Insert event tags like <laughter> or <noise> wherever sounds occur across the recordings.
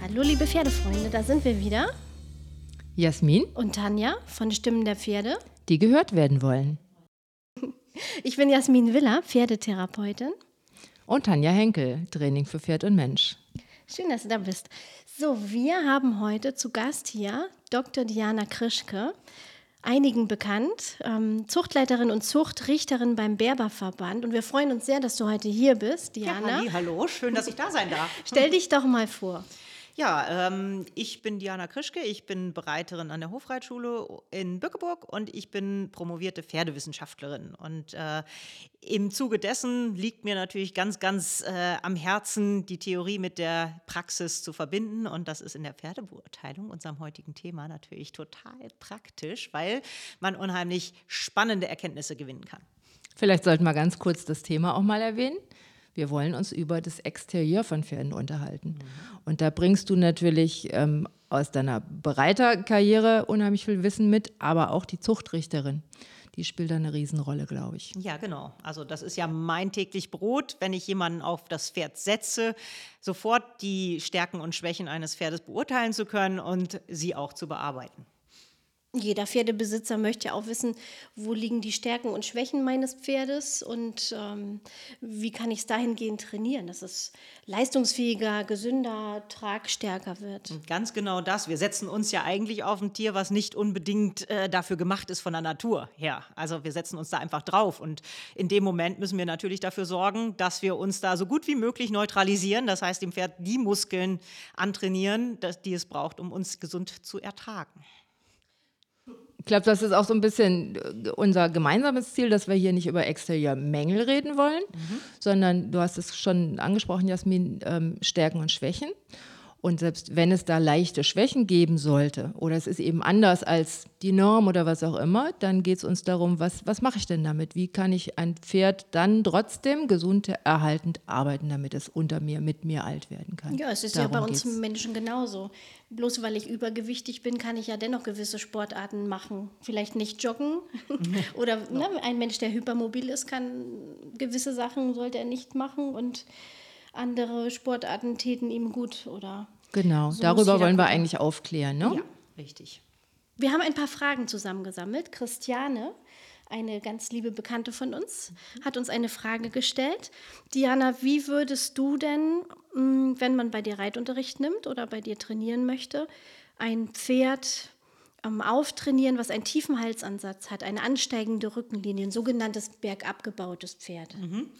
Hallo liebe Pferdefreunde, da sind wir wieder. Jasmin und Tanja von Stimmen der Pferde, die gehört werden wollen. <laughs> Ich bin Jasmin Willer, Pferdetherapeutin. Und Tanja Henkel, Training für Pferd und Mensch. Schön, dass du da bist. So, wir haben heute zu Gast hier Dr. Diana Krischke, einigen bekannt, ähm, Zuchtleiterin und Zuchtrichterin beim Berberverband. Und wir freuen uns sehr, dass du heute hier bist, Diana. Ja, hallo, schön, dass ich da sein darf. Stell dich doch mal vor. Ja, ähm, ich bin Diana Krischke, ich bin Bereiterin an der Hofreitschule in Bückeburg und ich bin promovierte Pferdewissenschaftlerin. Und äh, im Zuge dessen liegt mir natürlich ganz, ganz äh, am Herzen, die Theorie mit der Praxis zu verbinden. Und das ist in der Pferdebeurteilung, unserem heutigen Thema, natürlich total praktisch, weil man unheimlich spannende Erkenntnisse gewinnen kann. Vielleicht sollten wir ganz kurz das Thema auch mal erwähnen. Wir wollen uns über das Exterieur von Pferden unterhalten. Mhm. Und da bringst du natürlich ähm, aus deiner Bereiterkarriere unheimlich viel Wissen mit, aber auch die Zuchtrichterin. Die spielt da eine Riesenrolle, glaube ich. Ja, genau. Also das ist ja mein täglich Brot, wenn ich jemanden auf das Pferd setze, sofort die Stärken und Schwächen eines Pferdes beurteilen zu können und sie auch zu bearbeiten. Jeder Pferdebesitzer möchte ja auch wissen, wo liegen die Stärken und Schwächen meines Pferdes und ähm, wie kann ich es dahingehend trainieren, dass es leistungsfähiger, gesünder, tragstärker wird. Ganz genau das. Wir setzen uns ja eigentlich auf ein Tier, was nicht unbedingt äh, dafür gemacht ist von der Natur her. Also wir setzen uns da einfach drauf und in dem Moment müssen wir natürlich dafür sorgen, dass wir uns da so gut wie möglich neutralisieren. Das heißt, dem Pferd die Muskeln antrainieren, die es braucht, um uns gesund zu ertragen. Ich glaube, das ist auch so ein bisschen äh, unser gemeinsames Ziel, dass wir hier nicht über Exterior-Mängel reden wollen, mhm. sondern du hast es schon angesprochen, Jasmin, ähm, Stärken und Schwächen. Und selbst wenn es da leichte Schwächen geben sollte oder es ist eben anders als die Norm oder was auch immer, dann geht es uns darum, was, was mache ich denn damit? Wie kann ich ein Pferd dann trotzdem gesund erhaltend arbeiten, damit es unter mir, mit mir alt werden kann? Ja, es ist darum ja bei uns geht's. Menschen genauso. Bloß weil ich übergewichtig bin, kann ich ja dennoch gewisse Sportarten machen. Vielleicht nicht joggen. <laughs> oder ne, ein Mensch, der hypermobil ist, kann gewisse Sachen, sollte er nicht machen und andere Sportarten täten ihm gut oder. Genau, so darüber wollen wir eigentlich aufklären, ne? Ja, richtig. Wir haben ein paar Fragen zusammengesammelt. Christiane, eine ganz liebe Bekannte von uns, hat uns eine Frage gestellt. Diana, wie würdest du denn, mm, wenn man bei dir Reitunterricht nimmt oder bei dir trainieren möchte, ein Pferd ähm, auftrainieren, was einen tiefen Halsansatz hat, eine ansteigende Rückenlinie, ein sogenanntes bergabgebautes Pferd? Mhm.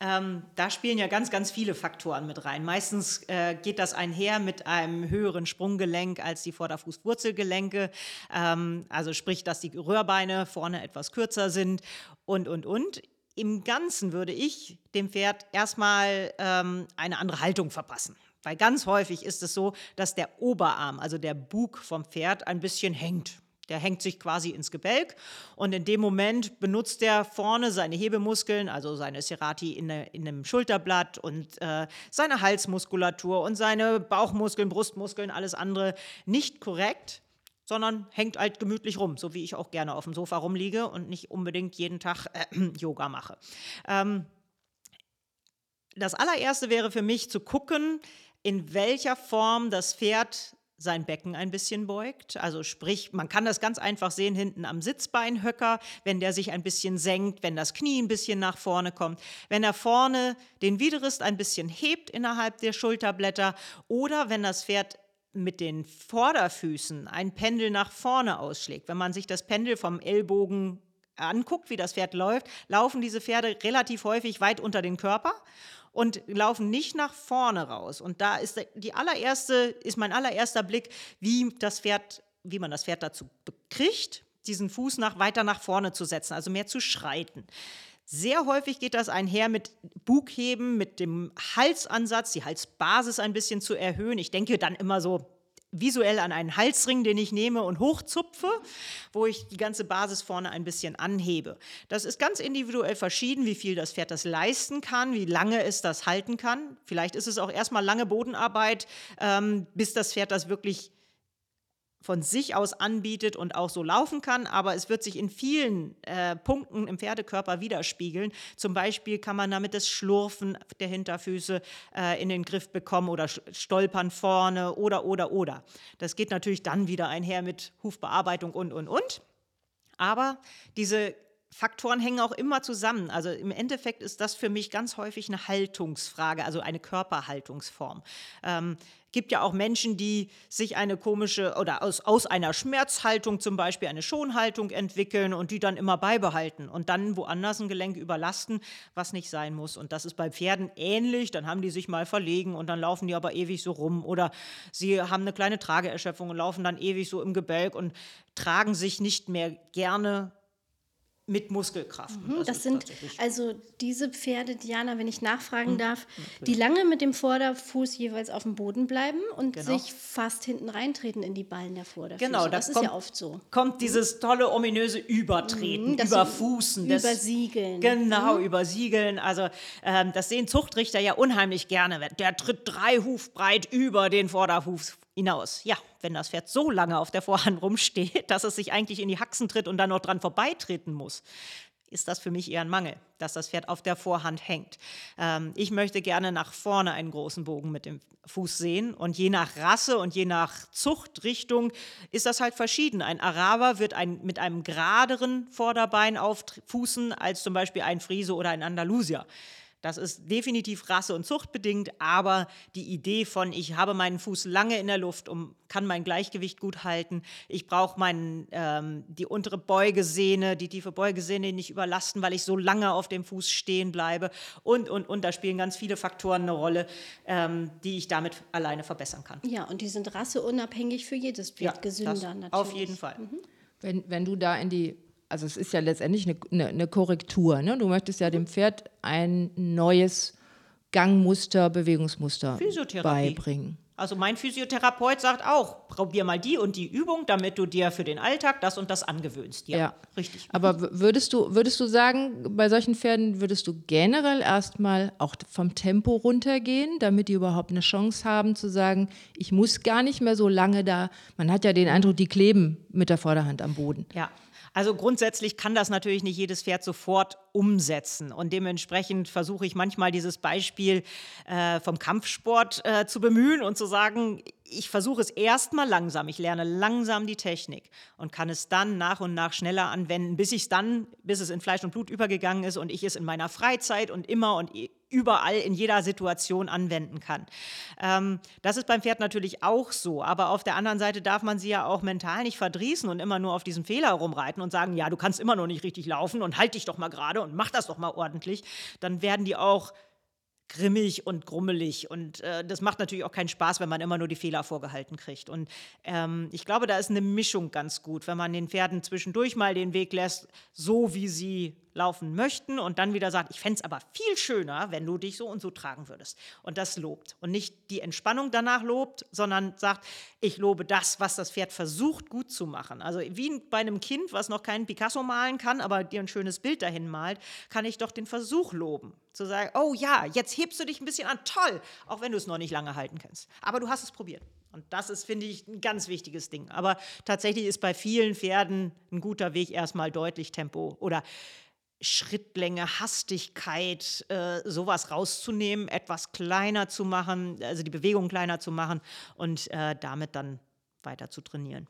Ähm, da spielen ja ganz, ganz viele Faktoren mit rein. Meistens äh, geht das einher mit einem höheren Sprunggelenk als die Vorderfußwurzelgelenke. Ähm, also sprich, dass die Röhrbeine vorne etwas kürzer sind und, und, und. Im Ganzen würde ich dem Pferd erstmal ähm, eine andere Haltung verpassen. Weil ganz häufig ist es so, dass der Oberarm, also der Bug vom Pferd, ein bisschen hängt. Der hängt sich quasi ins Gebälk und in dem Moment benutzt er vorne seine Hebemuskeln, also seine Serrati in, ne, in einem Schulterblatt und äh, seine Halsmuskulatur und seine Bauchmuskeln, Brustmuskeln, alles andere nicht korrekt, sondern hängt halt gemütlich rum, so wie ich auch gerne auf dem Sofa rumliege und nicht unbedingt jeden Tag äh, <clears throat> Yoga mache. Ähm, das allererste wäre für mich zu gucken, in welcher Form das Pferd sein Becken ein bisschen beugt. Also sprich, man kann das ganz einfach sehen hinten am Sitzbeinhöcker, wenn der sich ein bisschen senkt, wenn das Knie ein bisschen nach vorne kommt, wenn er vorne den Widerrist ein bisschen hebt innerhalb der Schulterblätter oder wenn das Pferd mit den Vorderfüßen ein Pendel nach vorne ausschlägt. Wenn man sich das Pendel vom Ellbogen anguckt, wie das Pferd läuft, laufen diese Pferde relativ häufig weit unter den Körper und laufen nicht nach vorne raus. Und da ist die allererste, ist mein allererster Blick, wie das Pferd, wie man das Pferd dazu kriegt, diesen Fuß nach, weiter nach vorne zu setzen, also mehr zu schreiten. Sehr häufig geht das einher mit Bugheben, mit dem Halsansatz, die Halsbasis ein bisschen zu erhöhen. Ich denke dann immer so visuell an einen Halsring, den ich nehme und hochzupfe, wo ich die ganze Basis vorne ein bisschen anhebe. Das ist ganz individuell verschieden, wie viel das Pferd das leisten kann, wie lange es das halten kann. Vielleicht ist es auch erstmal lange Bodenarbeit, ähm, bis das Pferd das wirklich von sich aus anbietet und auch so laufen kann, aber es wird sich in vielen äh, Punkten im Pferdekörper widerspiegeln. Zum Beispiel kann man damit das Schlurfen der Hinterfüße äh, in den Griff bekommen oder Stolpern vorne oder, oder, oder. Das geht natürlich dann wieder einher mit Hufbearbeitung und, und, und. Aber diese Faktoren hängen auch immer zusammen. Also im Endeffekt ist das für mich ganz häufig eine Haltungsfrage, also eine Körperhaltungsform. Ähm, gibt ja auch Menschen, die sich eine komische oder aus, aus einer Schmerzhaltung zum Beispiel eine Schonhaltung entwickeln und die dann immer beibehalten und dann woanders ein Gelenk überlasten, was nicht sein muss. Und das ist bei Pferden ähnlich. Dann haben die sich mal verlegen und dann laufen die aber ewig so rum oder sie haben eine kleine Trageerschöpfung und laufen dann ewig so im Gebälk und tragen sich nicht mehr gerne mit Muskelkraft. Mhm, das, das sind also diese Pferde, Diana, wenn ich nachfragen mhm. darf, die lange mit dem Vorderfuß jeweils auf dem Boden bleiben und genau. sich fast hinten reintreten in die Ballen der Vorderfüße. Genau, das, das kommt, ist ja oft so. Kommt dieses tolle ominöse Übertreten, mhm, überfußen, übersiegeln. Genau, mhm. übersiegeln. Also ähm, das sehen Zuchtrichter ja unheimlich gerne. Der tritt drei Huf breit über den Vorderfuß hinaus. Ja, wenn das Pferd so lange auf der Vorhand <laughs> rumsteht, dass es sich eigentlich in die Haxen tritt und dann noch dran vorbeitreten muss, ist das für mich eher ein Mangel, dass das Pferd auf der Vorhand hängt. Ähm, ich möchte gerne nach vorne einen großen Bogen mit dem Fuß sehen und je nach Rasse und je nach Zuchtrichtung ist das halt verschieden. Ein Araber wird ein, mit einem geraderen Vorderbein auffußen als zum Beispiel ein Friese oder ein Andalusier. Das ist definitiv rasse- und zuchtbedingt, aber die Idee von, ich habe meinen Fuß lange in der Luft und kann mein Gleichgewicht gut halten, ich brauche ähm, die untere Beugesehne, die tiefe Beugesehne nicht überlasten, weil ich so lange auf dem Fuß stehen bleibe und, und, und. Da spielen ganz viele Faktoren eine Rolle, ähm, die ich damit alleine verbessern kann. Ja, und die sind rasseunabhängig für jedes Pferd ja, gesünder natürlich. Auf jeden Fall. Mhm. Wenn, wenn du da in die also es ist ja letztendlich eine, eine, eine Korrektur. Ne? Du möchtest ja dem Pferd ein neues Gangmuster, Bewegungsmuster beibringen. Also mein Physiotherapeut sagt auch, probier mal die und die Übung, damit du dir für den Alltag das und das angewöhnst. Ja, ja. richtig. Aber würdest du, würdest du sagen, bei solchen Pferden würdest du generell erstmal auch vom Tempo runtergehen, damit die überhaupt eine Chance haben zu sagen, ich muss gar nicht mehr so lange da. Man hat ja den Eindruck, die kleben mit der Vorderhand am Boden. Ja. Also grundsätzlich kann das natürlich nicht jedes Pferd sofort umsetzen. Und dementsprechend versuche ich manchmal dieses Beispiel äh, vom Kampfsport äh, zu bemühen und zu sagen, ich versuche es erstmal langsam, ich lerne langsam die Technik und kann es dann nach und nach schneller anwenden, bis ich es dann, bis es in Fleisch und Blut übergegangen ist und ich es in meiner Freizeit und immer und überall in jeder Situation anwenden kann. Ähm, das ist beim Pferd natürlich auch so, aber auf der anderen Seite darf man sie ja auch mental nicht verdrießen und immer nur auf diesen Fehler rumreiten und sagen, ja, du kannst immer noch nicht richtig laufen und halt dich doch mal gerade und mach das doch mal ordentlich. Dann werden die auch grimmig und grummelig. Und äh, das macht natürlich auch keinen Spaß, wenn man immer nur die Fehler vorgehalten kriegt. Und ähm, ich glaube, da ist eine Mischung ganz gut, wenn man den Pferden zwischendurch mal den Weg lässt, so wie sie laufen möchten und dann wieder sagt, ich fände es aber viel schöner, wenn du dich so und so tragen würdest. Und das lobt. Und nicht die Entspannung danach lobt, sondern sagt, ich lobe das, was das Pferd versucht gut zu machen. Also wie bei einem Kind, was noch keinen Picasso malen kann, aber dir ein schönes Bild dahin malt, kann ich doch den Versuch loben. Zu sagen, oh ja, jetzt hebst du dich ein bisschen an, toll, auch wenn du es noch nicht lange halten kannst. Aber du hast es probiert. Und das ist, finde ich, ein ganz wichtiges Ding. Aber tatsächlich ist bei vielen Pferden ein guter Weg erstmal deutlich Tempo oder Schrittlänge, Hastigkeit, äh, sowas rauszunehmen, etwas kleiner zu machen, also die Bewegung kleiner zu machen und äh, damit dann weiter zu trainieren.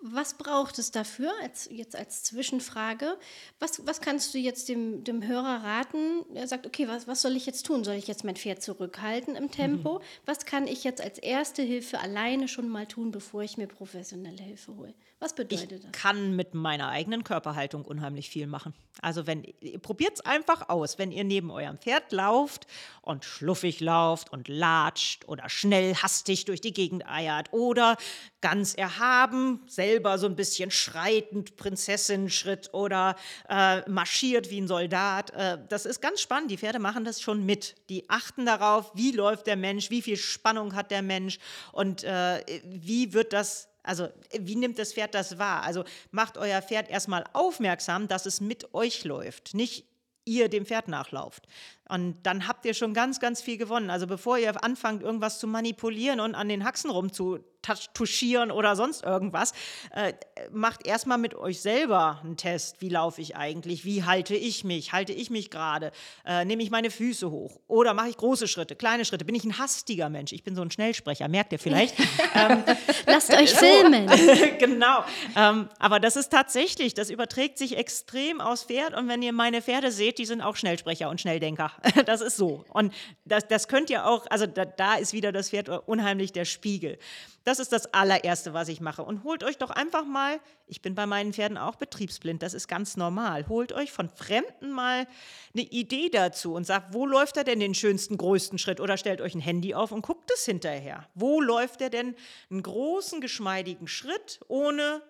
Was braucht es dafür, als, jetzt als Zwischenfrage? Was, was kannst du jetzt dem, dem Hörer raten? Er sagt, okay, was, was soll ich jetzt tun? Soll ich jetzt mein Pferd zurückhalten im Tempo? Mhm. Was kann ich jetzt als erste Hilfe alleine schon mal tun, bevor ich mir professionelle Hilfe hole? Was bedeutet ich das? Ich kann mit meiner eigenen Körperhaltung unheimlich viel machen. Also wenn probiert es einfach aus, wenn ihr neben eurem Pferd lauft und schluffig lauft und latscht oder schnell hastig durch die Gegend eiert oder ganz erhaben, selber so ein bisschen schreitend Prinzessin-Schritt oder äh, marschiert wie ein Soldat. Äh, das ist ganz spannend. Die Pferde machen das schon mit. Die achten darauf, wie läuft der Mensch, wie viel Spannung hat der Mensch und äh, wie wird das also wie nimmt das Pferd das wahr? Also macht euer Pferd erstmal aufmerksam, dass es mit euch läuft. Nicht ihr dem Pferd nachlauft. Und dann habt ihr schon ganz, ganz viel gewonnen. Also bevor ihr anfangt, irgendwas zu manipulieren und an den Haxen rumzutuschieren oder sonst irgendwas, äh, macht erstmal mit euch selber einen Test. Wie laufe ich eigentlich? Wie halte ich mich? Halte ich mich gerade? Äh, nehme ich meine Füße hoch? Oder mache ich große Schritte, kleine Schritte? Bin ich ein hastiger Mensch? Ich bin so ein Schnellsprecher, merkt ihr vielleicht. <laughs> ähm, Lasst euch filmen. <laughs> genau. Ähm, aber das ist tatsächlich, das überträgt sich extrem aufs Pferd. Und wenn ihr meine Pferde seht, die sind auch Schnellsprecher und Schnelldenker. <laughs> Das ist so. Und das, das könnt ihr auch, also da, da ist wieder das Pferd unheimlich der Spiegel. Das ist das allererste, was ich mache. Und holt euch doch einfach mal, ich bin bei meinen Pferden auch betriebsblind, das ist ganz normal. Holt euch von Fremden mal eine Idee dazu und sagt, wo läuft er denn den schönsten, größten Schritt? Oder stellt euch ein Handy auf und guckt es hinterher. Wo läuft er denn einen großen, geschmeidigen Schritt, ohne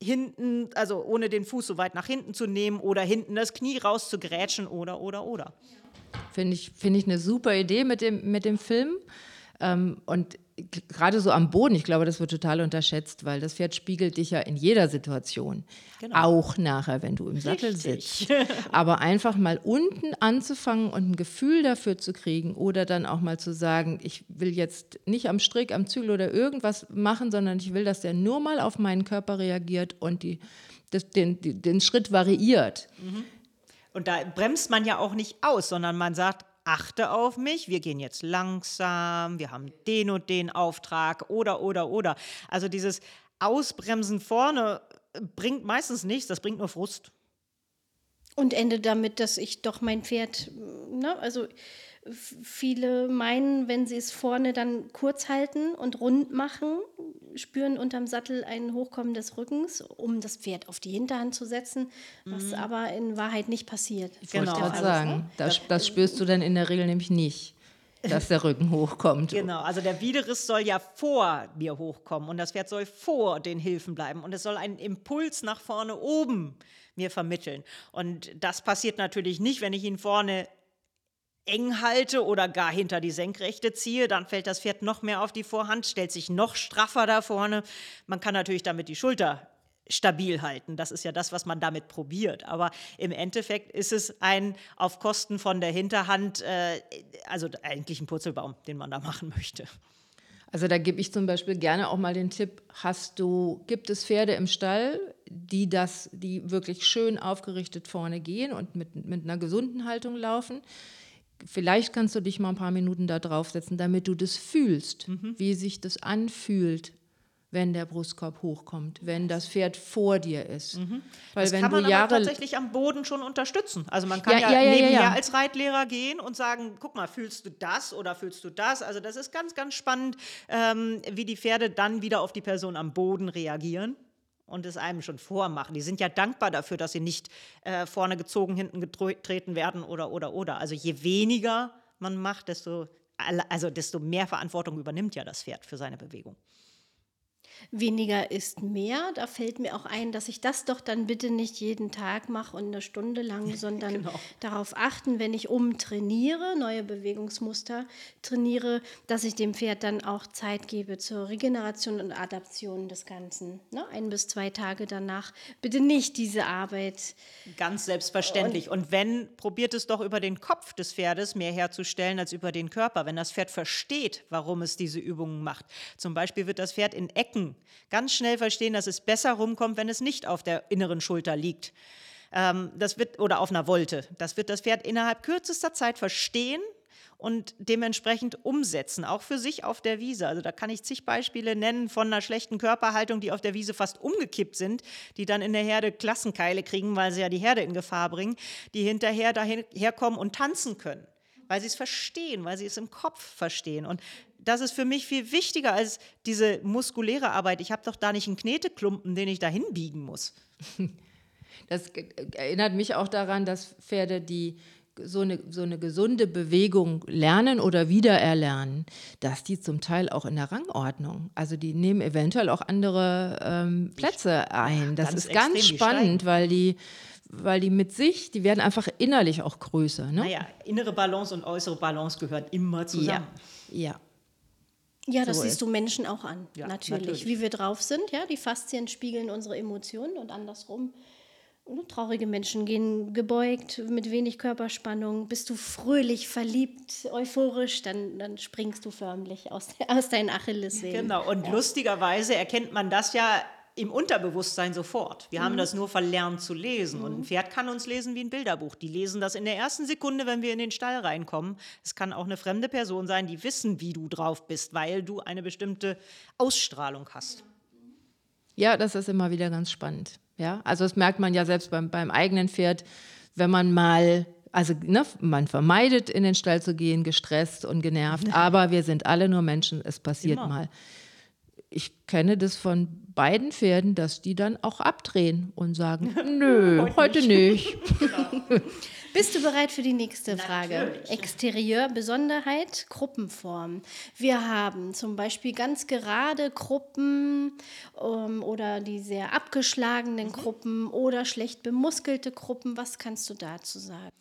hinten, also ohne den Fuß so weit nach hinten zu nehmen oder hinten das Knie rauszugrätschen oder, oder, oder. Finde ich, find ich eine super Idee mit dem, mit dem Film. Ähm, und gerade so am Boden, ich glaube, das wird total unterschätzt, weil das Pferd spiegelt dich ja in jeder Situation. Genau. Auch nachher, wenn du im Sattel Richtig. sitzt. <laughs> Aber einfach mal unten anzufangen und ein Gefühl dafür zu kriegen oder dann auch mal zu sagen, ich will jetzt nicht am Strick, am Zügel oder irgendwas machen, sondern ich will, dass der nur mal auf meinen Körper reagiert und die, das, den, den Schritt variiert. Mhm. Und da bremst man ja auch nicht aus, sondern man sagt, achte auf mich, wir gehen jetzt langsam, wir haben den und den Auftrag oder, oder, oder. Also dieses Ausbremsen vorne bringt meistens nichts, das bringt nur Frust. Und endet damit, dass ich doch mein Pferd, ne, also viele meinen, wenn sie es vorne dann kurz halten und rund machen, spüren unterm Sattel ein Hochkommen des Rückens, um das Pferd auf die Hinterhand zu setzen, was mhm. aber in Wahrheit nicht passiert. Ich genau. wollte gerade sagen, das, das spürst du dann in der Regel nämlich nicht dass der Rücken <laughs> hochkommt. Genau, also der Widerriss soll ja vor mir hochkommen und das Pferd soll vor den Hilfen bleiben und es soll einen Impuls nach vorne oben mir vermitteln. Und das passiert natürlich nicht, wenn ich ihn vorne eng halte oder gar hinter die Senkrechte ziehe, dann fällt das Pferd noch mehr auf die Vorhand, stellt sich noch straffer da vorne. Man kann natürlich damit die Schulter stabil halten. Das ist ja das, was man damit probiert. Aber im Endeffekt ist es ein auf Kosten von der Hinterhand, äh, also eigentlich ein Purzelbaum, den man da machen möchte. Also da gebe ich zum Beispiel gerne auch mal den Tipp: Hast du, gibt es Pferde im Stall, die das, die wirklich schön aufgerichtet vorne gehen und mit, mit einer gesunden Haltung laufen? Vielleicht kannst du dich mal ein paar Minuten da draufsetzen, damit du das fühlst, mhm. wie sich das anfühlt, wenn der Brustkorb hochkommt, wenn das Pferd vor dir ist. Mhm. Weil das wenn kann man du Jahre tatsächlich am Boden schon unterstützen. Also man kann ja, ja, ja nebenher ja, als Reitlehrer gehen und sagen, guck mal, fühlst du das oder fühlst du das? Also das ist ganz, ganz spannend, ähm, wie die Pferde dann wieder auf die Person am Boden reagieren und es einem schon vormachen. Die sind ja dankbar dafür, dass sie nicht äh, vorne gezogen, hinten getreten werden oder, oder, oder. Also je weniger man macht, desto, also desto mehr Verantwortung übernimmt ja das Pferd für seine Bewegung weniger ist mehr. Da fällt mir auch ein, dass ich das doch dann bitte nicht jeden Tag mache und eine Stunde lang, <laughs> sondern genau. darauf achten, wenn ich umtrainiere, neue Bewegungsmuster trainiere, dass ich dem Pferd dann auch Zeit gebe zur Regeneration und Adaption des Ganzen. Ne? Ein bis zwei Tage danach bitte nicht diese Arbeit. Ganz selbstverständlich. Und, und wenn, probiert es doch über den Kopf des Pferdes mehr herzustellen als über den Körper. Wenn das Pferd versteht, warum es diese Übungen macht. Zum Beispiel wird das Pferd in Ecken ganz schnell verstehen, dass es besser rumkommt, wenn es nicht auf der inneren Schulter liegt. Ähm, das wird, oder auf einer Wolte. Das wird das Pferd innerhalb kürzester Zeit verstehen und dementsprechend umsetzen, auch für sich auf der Wiese. Also da kann ich zig Beispiele nennen von einer schlechten Körperhaltung, die auf der Wiese fast umgekippt sind, die dann in der Herde Klassenkeile kriegen, weil sie ja die Herde in Gefahr bringen, die hinterher daherkommen und tanzen können weil sie es verstehen, weil sie es im Kopf verstehen. Und das ist für mich viel wichtiger als diese muskuläre Arbeit. Ich habe doch da nicht einen Kneteklumpen, den ich da hinbiegen muss. Das erinnert mich auch daran, dass Pferde, die so eine, so eine gesunde Bewegung lernen oder wiedererlernen, dass die zum Teil auch in der Rangordnung, also die nehmen eventuell auch andere ähm, Plätze ein. Das ganz ist ganz spannend, weil die weil die mit sich, die werden einfach innerlich auch größer. Ne? Naja, innere Balance und äußere Balance gehören immer zusammen. Ja. ja. Ja, das so siehst ist. du Menschen auch an, ja, natürlich. natürlich. Wie wir drauf sind, ja. Die Faszien spiegeln unsere Emotionen und andersrum. Traurige Menschen gehen gebeugt, mit wenig Körperspannung. Bist du fröhlich, verliebt, euphorisch, dann, dann springst du förmlich aus, <laughs> aus deinen Achillessehnen. Genau, und ja. lustigerweise erkennt man das ja im Unterbewusstsein sofort. Wir mhm. haben das nur verlernt zu lesen. Mhm. Und ein mhm. Pferd kann uns lesen wie ein Bilderbuch. Die lesen das in der ersten Sekunde, wenn wir in den Stall reinkommen. Es kann auch eine fremde Person sein, die wissen, wie du drauf bist, weil du eine bestimmte Ausstrahlung hast. Ja, das ist immer wieder ganz spannend. Ja, also das merkt man ja selbst beim, beim eigenen Pferd, wenn man mal also ne, man vermeidet, in den Stall zu gehen, gestresst und genervt, <laughs> aber wir sind alle nur Menschen, es passiert Immer. mal ich kenne das von beiden Pferden, dass die dann auch abdrehen und sagen, <laughs> nö, heute, heute nicht. <laughs> Genau. Bist du bereit für die nächste Frage? Natürlich. Exterieur, Besonderheit, Gruppenform. Wir haben zum Beispiel ganz gerade Gruppen ähm, oder die sehr abgeschlagenen mhm. Gruppen oder schlecht bemuskelte Gruppen. Was kannst du dazu sagen?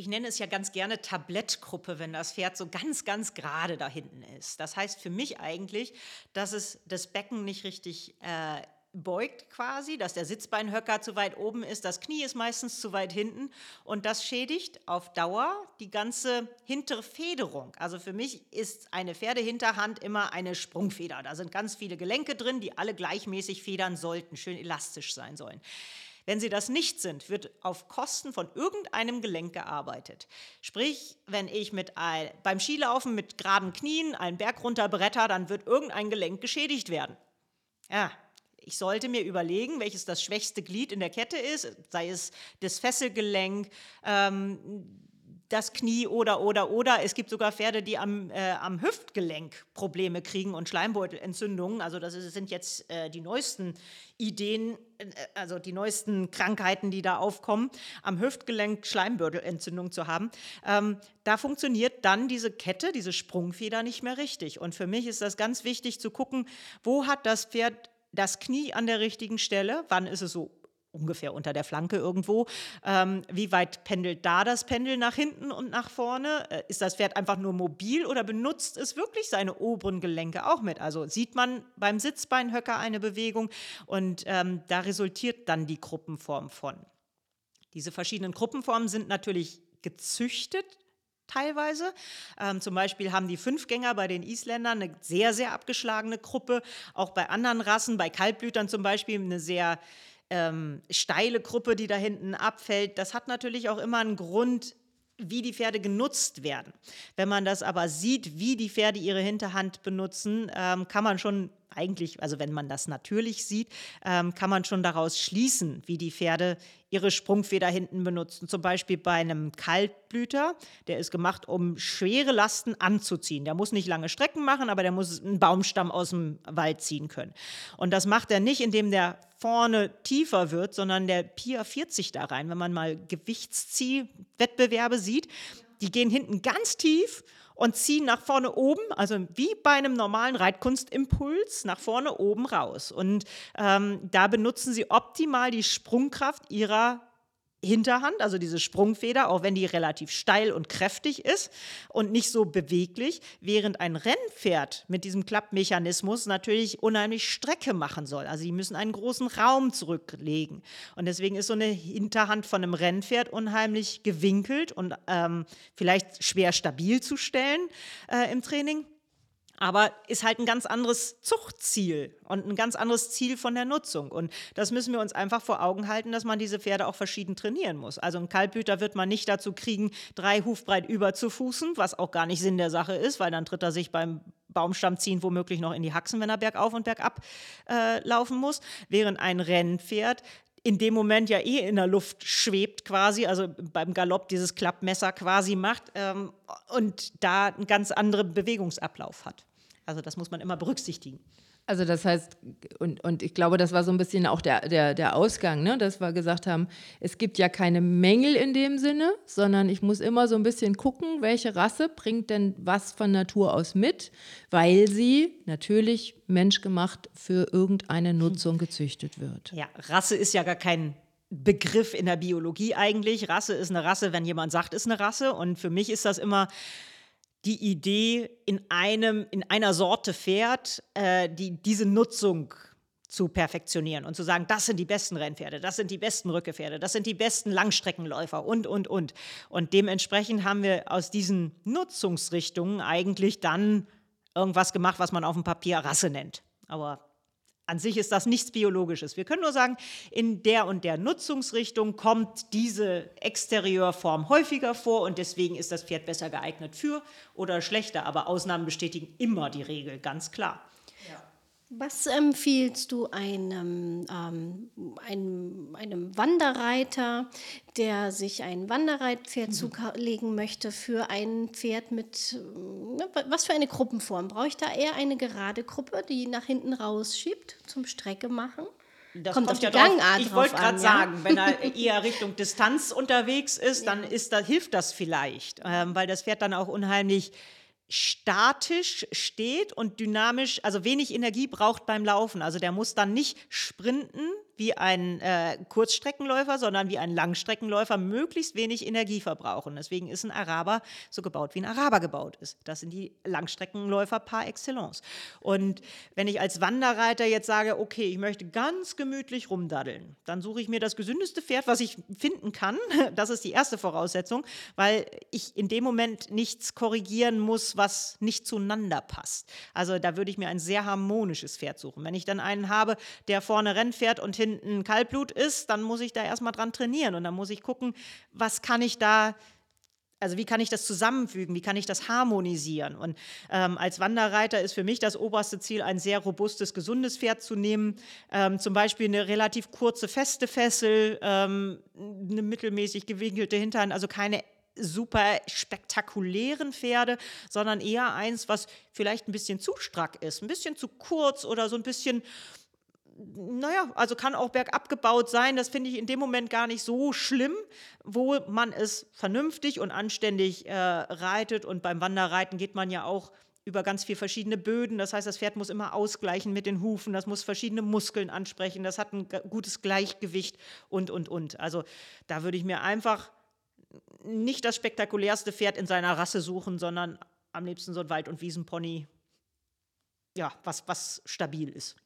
Ich nenne es ja ganz gerne Tablettgruppe, wenn das Pferd so ganz, ganz gerade da hinten ist. Das heißt für mich eigentlich, dass es das Becken nicht richtig äh, beugt quasi, dass der Sitzbeinhöcker zu weit oben ist, das Knie ist meistens zu weit hinten und das schädigt auf Dauer die ganze hintere Federung. Also für mich ist eine Pferdehinterhand immer eine Sprungfeder. Da sind ganz viele Gelenke drin, die alle gleichmäßig federn sollten, schön elastisch sein sollen. Wenn sie das nicht sind, wird auf Kosten von irgendeinem Gelenk gearbeitet. Sprich, wenn ich mit ein, beim Skilaufen mit geraden Knien einen Berg runter bretter, dann wird irgendein Gelenk geschädigt werden. Ja, ich sollte mir überlegen, welches das schwächste Glied in der Kette ist, sei es das Fesselgelenk, ähm, das Knie oder, oder, oder. Es gibt sogar Pferde, die am, äh, am Hüftgelenk Probleme kriegen und Schleimbeutelentzündungen. Also das sind jetzt äh, die neuesten Ideen, äh, also die neuesten Krankheiten, die da aufkommen, am Hüftgelenk Schleimbeutelentzündung zu haben. Ähm, da funktioniert dann diese Kette, diese Sprungfeder nicht mehr richtig. Und für mich ist das ganz wichtig zu gucken, wo hat das Pferd das Knie an der richtigen Stelle, wann ist es so ungefähr unter der Flanke irgendwo. Ähm, wie weit pendelt da das Pendel nach hinten und nach vorne? Äh, ist das Pferd einfach nur mobil oder benutzt es wirklich seine oberen Gelenke auch mit? Also sieht man beim Sitzbeinhöcker eine Bewegung und ähm, da resultiert dann die Gruppenform von. Diese verschiedenen Gruppenformen sind natürlich gezüchtet teilweise. Ähm, zum Beispiel haben die Fünfgänger bei den Isländern eine sehr, sehr abgeschlagene Gruppe. Auch bei anderen Rassen, bei Kaltblütern zum Beispiel, eine sehr ähm, steile Gruppe, die da hinten abfällt. Das hat natürlich auch immer einen Grund, wie die Pferde genutzt werden. Wenn man das aber sieht, wie die Pferde ihre Hinterhand benutzen, ähm, kann man schon eigentlich, also wenn man das natürlich sieht, ähm, kann man schon daraus schließen, wie die Pferde ihre Sprungfeder hinten benutzen. Zum Beispiel bei einem Kaltblüter, der ist gemacht, um schwere Lasten anzuziehen. Der muss nicht lange Strecken machen, aber der muss einen Baumstamm aus dem Wald ziehen können. Und das macht er nicht, indem der vorne tiefer wird, sondern der Pia 40 da rein. Wenn man mal Gewichtsziehwettbewerbe sieht, die gehen hinten ganz tief und ziehen nach vorne oben, also wie bei einem normalen Reitkunstimpuls, nach vorne oben raus. Und ähm, da benutzen sie optimal die Sprungkraft ihrer Hinterhand, also diese Sprungfeder, auch wenn die relativ steil und kräftig ist und nicht so beweglich, während ein Rennpferd mit diesem Klappmechanismus natürlich unheimlich Strecke machen soll. Also sie müssen einen großen Raum zurücklegen. Und deswegen ist so eine Hinterhand von einem Rennpferd unheimlich gewinkelt und ähm, vielleicht schwer stabil zu stellen äh, im Training aber ist halt ein ganz anderes Zuchtziel und ein ganz anderes Ziel von der Nutzung. Und das müssen wir uns einfach vor Augen halten, dass man diese Pferde auch verschieden trainieren muss. Also ein Kaltblüter wird man nicht dazu kriegen, drei Hufbreit über zu fußen, was auch gar nicht Sinn der Sache ist, weil dann tritt er sich beim Baumstamm ziehen womöglich noch in die Haxen, wenn er bergauf und bergab äh, laufen muss. Während ein Rennpferd in dem Moment ja eh in der Luft schwebt quasi, also beim Galopp dieses Klappmesser quasi macht ähm, und da einen ganz anderen Bewegungsablauf hat. Also das muss man immer berücksichtigen. Also das heißt, und, und ich glaube, das war so ein bisschen auch der, der, der Ausgang, ne? dass wir gesagt haben, es gibt ja keine Mängel in dem Sinne, sondern ich muss immer so ein bisschen gucken, welche Rasse bringt denn was von Natur aus mit, weil sie natürlich menschgemacht für irgendeine Nutzung <laughs> gezüchtet wird. Ja, Rasse ist ja gar kein Begriff in der Biologie eigentlich. Rasse ist eine Rasse, wenn jemand sagt, ist eine Rasse. Und für mich ist das immer die Idee in, einem, in einer Sorte Pferd, äh, die diese Nutzung zu perfektionieren und zu sagen, das sind die besten Rennpferde, das sind die besten Rückepferde, das sind die besten Langstreckenläufer und, und, und. Und dementsprechend haben wir aus diesen Nutzungsrichtungen eigentlich dann irgendwas gemacht, was man auf dem Papier Rasse nennt. Aber an sich ist das nichts Biologisches. Wir können nur sagen, in der und der Nutzungsrichtung kommt diese Exterieurform häufiger vor und deswegen ist das Pferd besser geeignet für oder schlechter. Aber Ausnahmen bestätigen immer die Regel, ganz klar. Was empfiehlst du einem, ähm, einem, einem Wanderreiter, der sich ein Wanderreitpferd mhm. zulegen möchte, für ein Pferd mit, äh, was für eine Gruppenform? Brauche ich da eher eine gerade Gruppe, die nach hinten rausschiebt zum Strecke machen? Das kommt, kommt auf die ja Gangart. Ich wollte gerade ja? sagen, wenn er <laughs> eher Richtung Distanz unterwegs ist, dann ist da, hilft das vielleicht, ähm, weil das Pferd dann auch unheimlich statisch steht und dynamisch, also wenig Energie braucht beim Laufen. Also der muss dann nicht sprinten, wie ein äh, Kurzstreckenläufer, sondern wie ein Langstreckenläufer möglichst wenig Energie verbrauchen. Deswegen ist ein Araber so gebaut, wie ein Araber gebaut ist. Das sind die Langstreckenläufer par excellence. Und wenn ich als Wanderreiter jetzt sage, okay, ich möchte ganz gemütlich rumdaddeln, dann suche ich mir das gesündeste Pferd, was ich finden kann. <laughs> Das ist die erste Voraussetzung, weil ich in dem Moment nichts korrigieren muss, was nicht zueinander passt. Also da würde ich mir ein sehr harmonisches Pferd suchen. Wenn ich dann einen habe, der vorne Rennen und hinten ein Kaltblut ist, dann muss ich da erstmal dran trainieren und dann muss ich gucken, was kann ich da also wie kann ich das zusammenfügen, wie kann ich das harmonisieren? Und ähm, als Wanderreiter ist für mich das oberste Ziel, ein sehr robustes, gesundes Pferd zu nehmen. Ähm, zum Beispiel eine relativ kurze, feste Fessel, ähm, eine mittelmäßig gewinkelte Hinterhand, also keine super spektakulären Pferde, sondern eher eins, was vielleicht ein bisschen zu strack ist, ein bisschen zu kurz oder so ein bisschen naja, also kann auch bergab gebaut sein. Das finde ich in dem Moment gar nicht so schlimm, wo man es vernünftig und anständig äh, reitet. Und beim Wanderreiten geht man ja auch über ganz viele verschiedene Böden. Das heißt, das Pferd muss immer ausgleichen mit den Hufen, das muss verschiedene Muskeln ansprechen, das hat ein gutes Gleichgewicht und, und, und. Also da würde ich mir einfach nicht das spektakulärste Pferd in seiner Rasse suchen, sondern am liebsten so ein Wald- und Wiesenpony, ja, was, was stabil ist.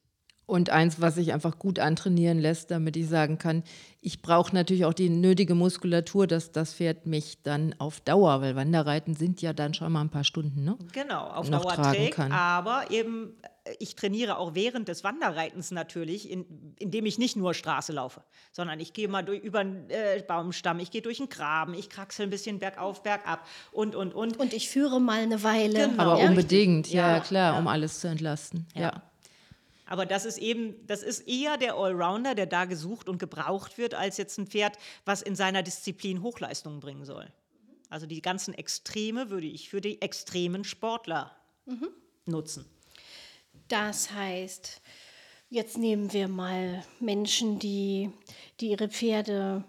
Und eins, was sich einfach gut antrainieren lässt, damit ich sagen kann, ich brauche natürlich auch die nötige Muskulatur, dass das Pferd mich dann auf Dauer, weil Wanderreiten sind ja dann schon mal ein paar Stunden, ne? Genau, auf noch Dauer tragen trägt, kann. aber eben äh, ich trainiere auch während des Wanderreitens natürlich, in, indem ich nicht nur Straße laufe, sondern ich gehe mal durch, über einen äh, Baumstamm, ich gehe durch einen Graben, ich kraxel ein bisschen bergauf, bergab und, und, und. Und ich führe mal eine Weile. Genau. Aber ja? unbedingt, ja, ja klar, ja. um alles zu entlasten. ja. ja. Aber das ist eben, das ist eher der Allrounder, der da gesucht und gebraucht wird, als jetzt ein Pferd, was in seiner Disziplin Hochleistungen bringen soll. Also die ganzen Extreme würde ich für die extremen Sportler mhm. nutzen. Das heißt, jetzt nehmen wir mal Menschen, die, die ihre Pferde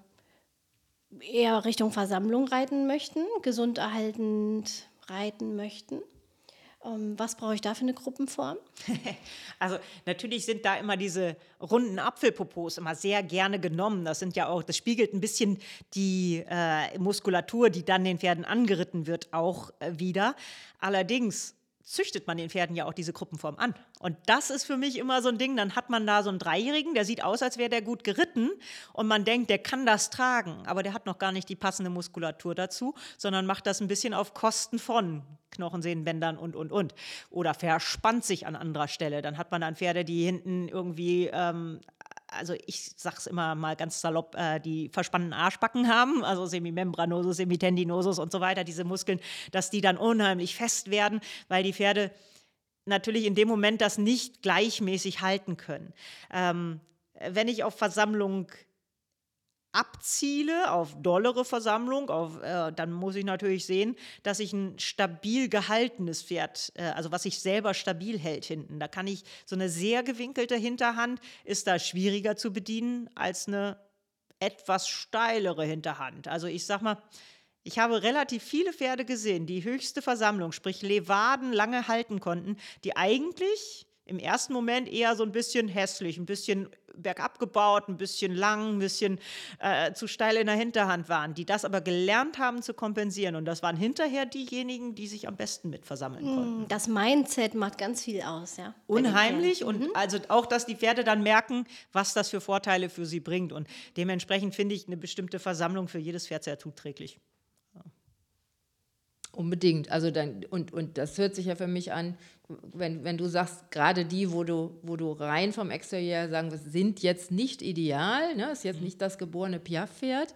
eher Richtung Versammlung reiten möchten, gesund erhaltend reiten möchten. Ähm, was brauche ich da für eine Gruppenform? <laughs> also natürlich sind da immer diese runden Apfelpopos immer sehr gerne genommen. Das sind ja auch, das spiegelt ein bisschen die äh, Muskulatur, die dann den Pferden angeritten wird, auch äh, wieder. Allerdings züchtet man den Pferden ja auch diese Gruppenform an. Und das ist für mich immer so ein Ding, dann hat man da so einen Dreijährigen, der sieht aus, als wäre der gut geritten und man denkt, der kann das tragen, aber der hat noch gar nicht die passende Muskulatur dazu, sondern macht das ein bisschen auf Kosten von Knochensehnenbändern und, und, und. Oder verspannt sich an anderer Stelle. Dann hat man dann Pferde, die hinten irgendwie ähm, also ich sag's immer mal ganz salopp, äh, die verspannten Arschbacken haben, also Semimembranosus, Semitendinosus und so weiter, diese Muskeln, dass die dann unheimlich fest werden, weil die Pferde natürlich in dem Moment das nicht gleichmäßig halten können. Ähm, wenn ich auf Versammlung abziele auf dollere Versammlung, auf, äh, dann muss ich natürlich sehen, dass ich ein stabil gehaltenes Pferd, äh, also was sich selber stabil hält hinten. Da kann ich so eine sehr gewinkelte Hinterhand ist da schwieriger zu bedienen als eine etwas steilere Hinterhand. Also ich sag mal, ich habe relativ viele Pferde gesehen, die höchste Versammlung, sprich Levaden, lange halten konnten, die eigentlich im ersten Moment eher so ein bisschen hässlich, ein bisschen bergab gebaut, ein bisschen lang, ein bisschen äh, zu steil in der Hinterhand waren, die das aber gelernt haben zu kompensieren. Und das waren hinterher diejenigen, die sich am besten mit versammeln konnten. Hm, das Mindset macht ganz viel aus, ja. Unheimlich und mhm. also auch, dass die Pferde dann merken, was das für Vorteile für sie bringt. Und dementsprechend finde ich eine bestimmte Versammlung für jedes Pferd sehr zuträglich. Unbedingt. Also dann, und, und das hört sich ja für mich an, wenn, wenn du sagst, gerade die, wo du, wo du rein vom Exterieur sagen wirst, sind jetzt nicht ideal, ne? ist jetzt mhm. nicht das geborene Piaf-Pferd,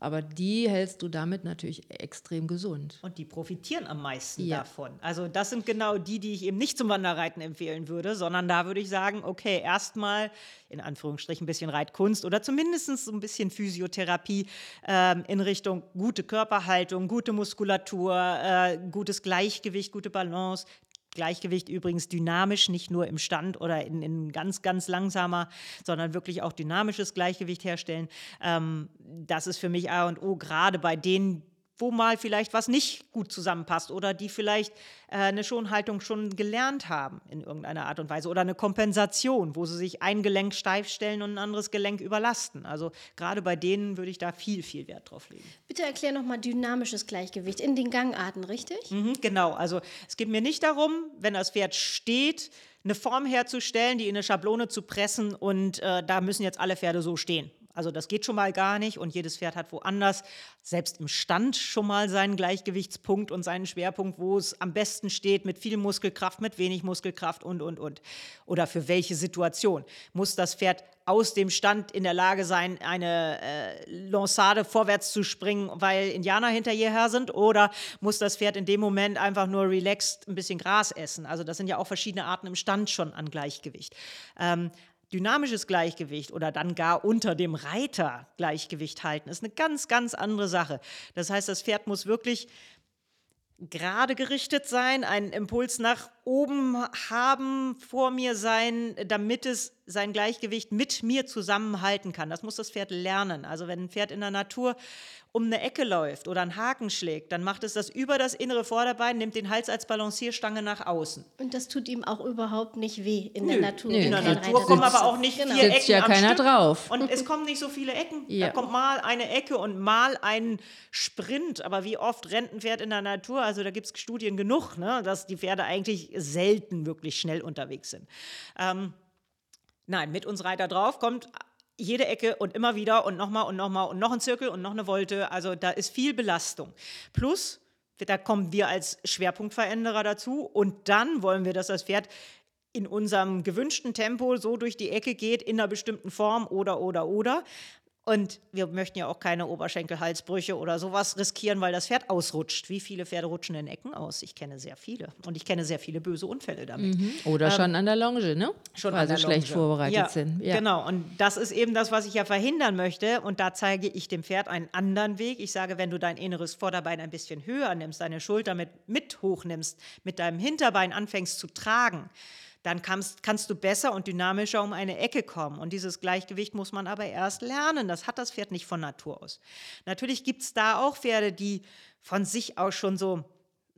aber die hältst du damit natürlich extrem gesund. Und die profitieren am meisten ja. davon. Also das sind genau die, die ich eben nicht zum Wanderreiten empfehlen würde, sondern da würde ich sagen, okay, erstmal in Anführungsstrichen ein bisschen Reitkunst oder zumindest so ein bisschen Physiotherapie ähm, in Richtung gute Körperhaltung, gute Muskulatur, äh, gutes Gleichgewicht, gute Balance, Gleichgewicht übrigens dynamisch, nicht nur im Stand oder in, in ganz, ganz langsamer, sondern wirklich auch dynamisches Gleichgewicht herstellen. Ähm, das ist für mich A und O, gerade bei denen, wo mal vielleicht was nicht gut zusammenpasst oder die vielleicht äh, eine Schonhaltung schon gelernt haben in irgendeiner Art und Weise oder eine Kompensation, wo sie sich ein Gelenk steif stellen und ein anderes Gelenk überlasten. Also gerade bei denen würde ich da viel, viel Wert drauf legen. Bitte erklär nochmal dynamisches Gleichgewicht in den Gangarten, richtig? Mhm, genau, also es geht mir nicht darum, wenn das Pferd steht, eine Form herzustellen, die in eine Schablone zu pressen und äh, da müssen jetzt alle Pferde so stehen. Also das geht schon mal gar nicht und jedes Pferd hat woanders, selbst im Stand schon mal seinen Gleichgewichtspunkt und seinen Schwerpunkt, wo es am besten steht, mit viel Muskelkraft, mit wenig Muskelkraft und, und, und. Oder für welche Situation. Muss das Pferd aus dem Stand in der Lage sein, eine äh, Lancade vorwärts zu springen, weil Indianer hinter ihr her sind? Oder muss das Pferd in dem Moment einfach nur relaxed ein bisschen Gras essen? Also das sind ja auch verschiedene Arten im Stand schon an Gleichgewicht. Ähm, dynamisches Gleichgewicht oder dann gar unter dem Reiter Gleichgewicht halten, ist eine ganz, ganz andere Sache. Das heißt, das Pferd muss wirklich gerade gerichtet sein, einen Impuls nach oben haben, vor mir sein, damit es sein Gleichgewicht mit mir zusammenhalten kann. Das muss das Pferd lernen. Also wenn ein Pferd in der Natur um eine Ecke läuft oder einen Haken schlägt, dann macht es das über das innere Vorderbein, nimmt den Hals als Balancierstange nach außen. Und das tut ihm auch überhaupt nicht weh in Nö. der Natur. Nö. In der Natur kommen aber auch nicht genau. vier Ecken ja am keiner Stück. drauf. Und es kommen nicht so viele Ecken. Ja. Da kommt mal eine Ecke und mal ein Sprint. Aber wie oft rennt ein Pferd in der Natur? Also da gibt es Studien genug, ne, dass die Pferde eigentlich selten wirklich schnell unterwegs sind. Ähm, nein, mit uns Reiter drauf kommt jede Ecke und immer wieder und nochmal und nochmal und noch ein Zirkel und noch eine Wolte. Also da ist viel Belastung. Plus, da kommen wir als Schwerpunktveränderer dazu und dann wollen wir, dass das Pferd in unserem gewünschten Tempo so durch die Ecke geht, in einer bestimmten Form oder, oder, oder. Und wir möchten ja auch keine Oberschenkelhalsbrüche oder sowas riskieren, weil das Pferd ausrutscht. Wie viele Pferde rutschen in Ecken aus? Ich kenne sehr viele. Und ich kenne sehr viele böse Unfälle damit. Mhm. Oder ähm, schon an der Longe, ne? Schon weil sie schlecht vorbereitet ja, sind. Ja. Genau. Und das ist eben das, was ich ja verhindern möchte. Und da zeige ich dem Pferd einen anderen Weg. Ich sage, wenn du dein inneres Vorderbein ein bisschen höher nimmst, deine Schulter mit, mit hochnimmst, mit deinem Hinterbein anfängst zu tragen, dann kannst, kannst du besser und dynamischer um eine Ecke kommen. Und dieses Gleichgewicht muss man aber erst lernen. Das hat das Pferd nicht von Natur aus. Natürlich gibt es da auch Pferde, die von sich aus schon so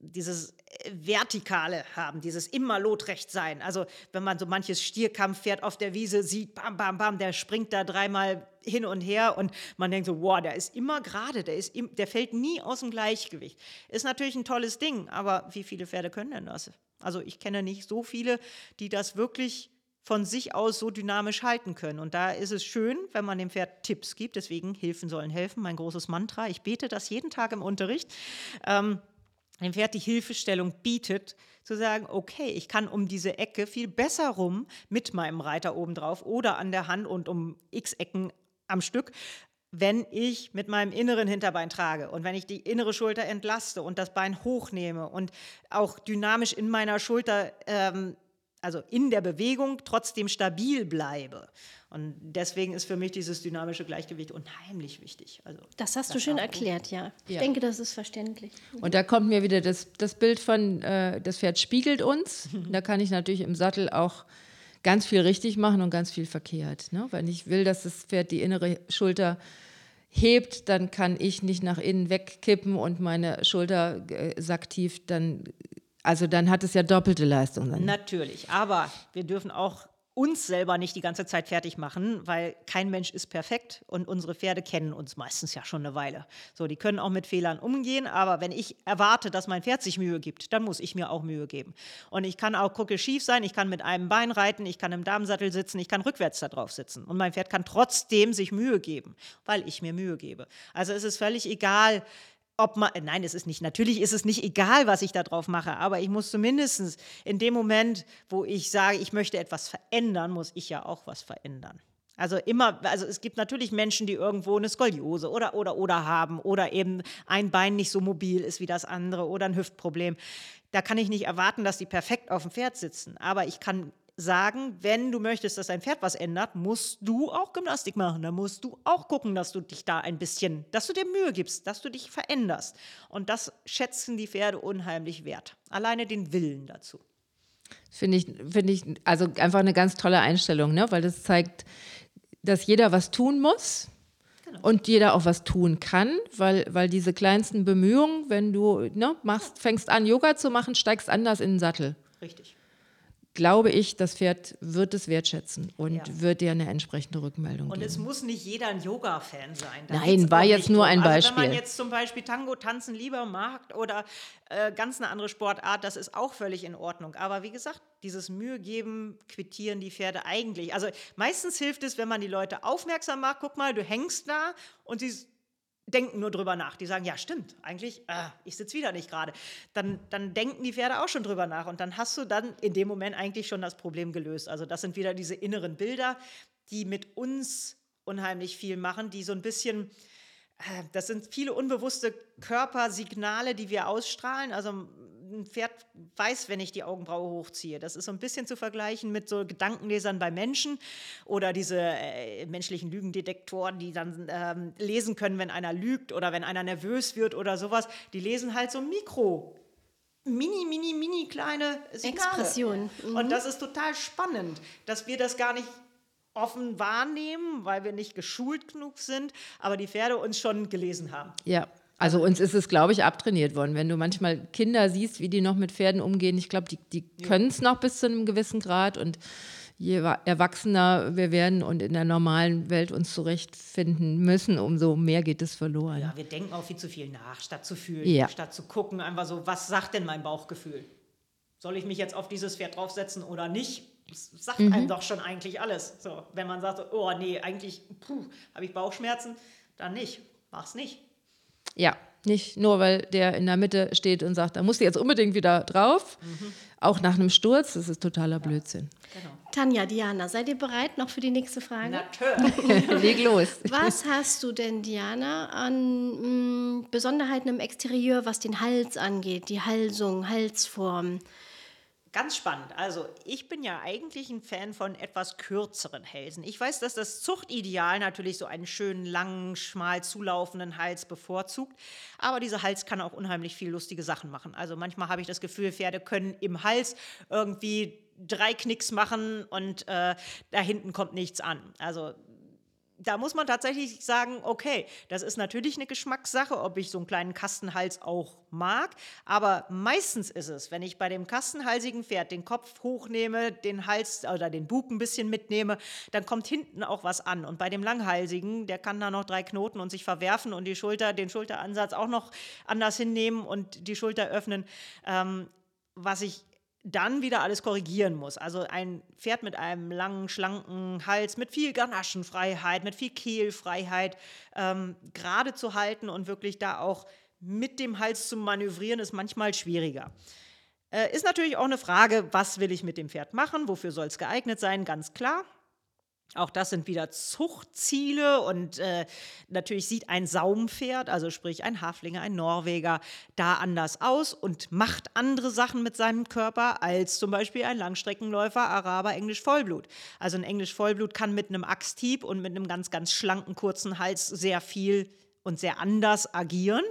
dieses äh, Vertikale haben, dieses immer lotrecht sein. Also wenn man so manches Stierkampfpferd auf der Wiese sieht, bam, bam, bam, der springt da dreimal hin und her und man denkt so, wow, der ist immer gerade, der, im, der fällt nie aus dem Gleichgewicht. Ist natürlich ein tolles Ding, aber wie viele Pferde können denn das? Also ich kenne nicht so viele, die das wirklich von sich aus so dynamisch halten können. Und da ist es schön, wenn man dem Pferd Tipps gibt. Deswegen Hilfen sollen helfen, mein großes Mantra. Ich bete das jeden Tag im Unterricht. Ähm, dem Pferd die Hilfestellung bietet, zu sagen, okay, ich kann um diese Ecke viel besser rum mit meinem Reiter obendrauf oder an der Hand und um x Ecken am Stück, wenn ich mit meinem inneren Hinterbein trage und wenn ich die innere Schulter entlaste und das Bein hochnehme und auch dynamisch in meiner Schulter, ähm, also in der Bewegung, trotzdem stabil bleibe. Und deswegen ist für mich dieses dynamische Gleichgewicht unheimlich wichtig. Also, das hast das du schön erklärt, ja. Ich ja. denke, das ist verständlich. Und da kommt mir wieder das, das Bild von, äh, das Pferd spiegelt uns. da kann ich natürlich im Sattel auch ganz viel richtig machen und ganz viel verkehrt. Ne? Wenn ich will, dass das Pferd die innere Schulter hebt, dann kann ich nicht nach innen wegkippen und meine Schulter äh, sacktief dann Also dann hat es ja doppelte Leistung. Natürlich, aber wir dürfen auch uns selber nicht die ganze Zeit fertig machen, weil kein Mensch ist perfekt und unsere Pferde kennen uns meistens ja schon eine Weile. So, die können auch mit Fehlern umgehen, aber wenn ich erwarte, dass mein Pferd sich Mühe gibt, dann muss ich mir auch Mühe geben. Und ich kann auch gucke schief sein, ich kann mit einem Bein reiten, ich kann im Damensattel sitzen, ich kann rückwärts da drauf sitzen und mein Pferd kann trotzdem sich Mühe geben, weil ich mir Mühe gebe. Also es ist völlig egal, ob man, nein, es ist nicht, natürlich ist es nicht egal, was ich da drauf mache, aber ich muss zumindest in dem Moment, wo ich sage, ich möchte etwas verändern, muss ich ja auch was verändern. Also immer, also es gibt natürlich Menschen, die irgendwo eine Skoliose oder oder oder haben oder eben ein Bein nicht so mobil ist wie das andere oder ein Hüftproblem. Da kann ich nicht erwarten, dass die perfekt auf dem Pferd sitzen, aber ich kann sagen, wenn du möchtest, dass dein Pferd was ändert, musst du auch Gymnastik machen. Da musst du auch gucken, dass du dich da ein bisschen, dass du dir Mühe gibst, dass du dich veränderst. Und das schätzen die Pferde unheimlich wert. Alleine den Willen dazu. Finde ich, finde ich, also einfach eine ganz tolle Einstellung, ne? weil das zeigt, dass jeder was tun muss. Genau. Und jeder auch was tun kann, weil, weil diese kleinsten Bemühungen, wenn du ne, machst, fängst an, Yoga zu machen, steigst anders in den Sattel. Richtig glaube ich, das Pferd wird es wertschätzen und ja. wird dir eine entsprechende Rückmeldung und geben. Und es muss nicht jeder ein Yoga-Fan sein. Da Nein, war jetzt nur ein Beispiel. Also wenn man jetzt zum Beispiel Tango tanzen lieber mag oder äh, ganz eine andere Sportart, das ist auch völlig in Ordnung. Aber wie gesagt, dieses Mühe geben, quittieren die Pferde eigentlich. Also meistens hilft es, wenn man die Leute aufmerksam macht. Guck mal, du hängst da und sie denken nur drüber nach. Die sagen, ja, stimmt, eigentlich, äh, ich sitze wieder nicht gerade. Dann, dann denken die Pferde auch schon drüber nach und dann hast du dann in dem Moment eigentlich schon das Problem gelöst. Also das sind wieder diese inneren Bilder, die mit uns unheimlich viel machen, die so ein bisschen, äh, das sind viele unbewusste Körpersignale, die wir ausstrahlen. Also ein Pferd weiß, wenn ich die Augenbraue hochziehe. Das ist so ein bisschen zu vergleichen mit so Gedankenlesern bei Menschen oder diese äh, menschlichen Lügendetektoren, die dann ähm, lesen können, wenn einer lügt oder wenn einer nervös wird oder sowas. Die lesen halt so Mikro mini, mini, mini kleine. Expressionen. Mhm. Und das ist total spannend, dass wir das gar nicht offen wahrnehmen, weil wir nicht geschult genug sind, aber die Pferde uns schon gelesen haben. Ja, also uns ist es, glaube ich, abtrainiert worden. Wenn du manchmal Kinder siehst, wie die noch mit Pferden umgehen, ich glaube, die, die ja. können es noch bis zu einem gewissen Grad und je erwachsener wir werden und in der normalen Welt uns zurechtfinden müssen, umso mehr geht es verloren. Ja, wir denken auch viel zu viel nach, statt zu fühlen, ja. statt zu gucken, einfach so, was sagt denn mein Bauchgefühl? Soll ich mich jetzt auf dieses Pferd draufsetzen oder nicht? Das sagt mhm. einem doch schon eigentlich alles. So, wenn man sagt, oh nee, eigentlich habe ich Bauchschmerzen, dann nicht. Mach's nicht. Ja, nicht nur, weil der in der Mitte steht und sagt, da musst du jetzt unbedingt wieder drauf. Mhm. Auch nach einem Sturz, das ist totaler Blödsinn. Genau. Tanja, Diana, seid ihr bereit noch für die nächste Frage? Natürlich. <laughs> Leg los. Was hast du denn, Diana, an mh, mm, Besonderheiten im Exterieur, was den Hals angeht, die Halsung, Halsform? Ganz spannend. Also ich bin ja eigentlich ein Fan von etwas kürzeren Hälsen. Ich weiß, dass das Zuchtideal natürlich so einen schönen, langen, schmal zulaufenden Hals bevorzugt. Aber dieser Hals kann auch unheimlich viel lustige Sachen machen. Also manchmal habe ich das Gefühl, Pferde können im Hals irgendwie drei Knicks machen und äh, da hinten kommt nichts an. Also da muss man tatsächlich sagen, okay, das ist natürlich eine Geschmackssache, ob ich so einen kleinen Kastenhals auch mag. Aber meistens ist es, wenn ich bei dem kastenhalsigen Pferd den Kopf hochnehme, den Hals oder den Bug ein bisschen mitnehme, dann kommt hinten auch was an. Und bei dem langhalsigen, der kann da noch drei Knoten und sich verwerfen und die Schulter, den Schulteransatz auch noch anders hinnehmen und die Schulter öffnen. Ähm, was ich dann wieder alles korrigieren muss. Also ein Pferd mit einem langen, schlanken Hals, mit viel Ganaschenfreiheit, mit viel Kehlfreiheit ähm, gerade zu halten und wirklich da auch mit dem Hals zu manövrieren, ist manchmal schwieriger. Äh, ist natürlich auch eine Frage, was will ich mit dem Pferd machen, wofür soll es geeignet sein, ganz klar. Auch das sind wieder Zuchtziele und äh, natürlich sieht ein Saumpferd, also sprich ein Haflinger, ein Norweger, da anders aus und macht andere Sachen mit seinem Körper als zum Beispiel ein Langstreckenläufer, Araber, Englisch Vollblut. Also ein Englisch Vollblut kann mit einem Axthieb und mit einem ganz, ganz schlanken, kurzen Hals sehr viel und sehr anders agieren,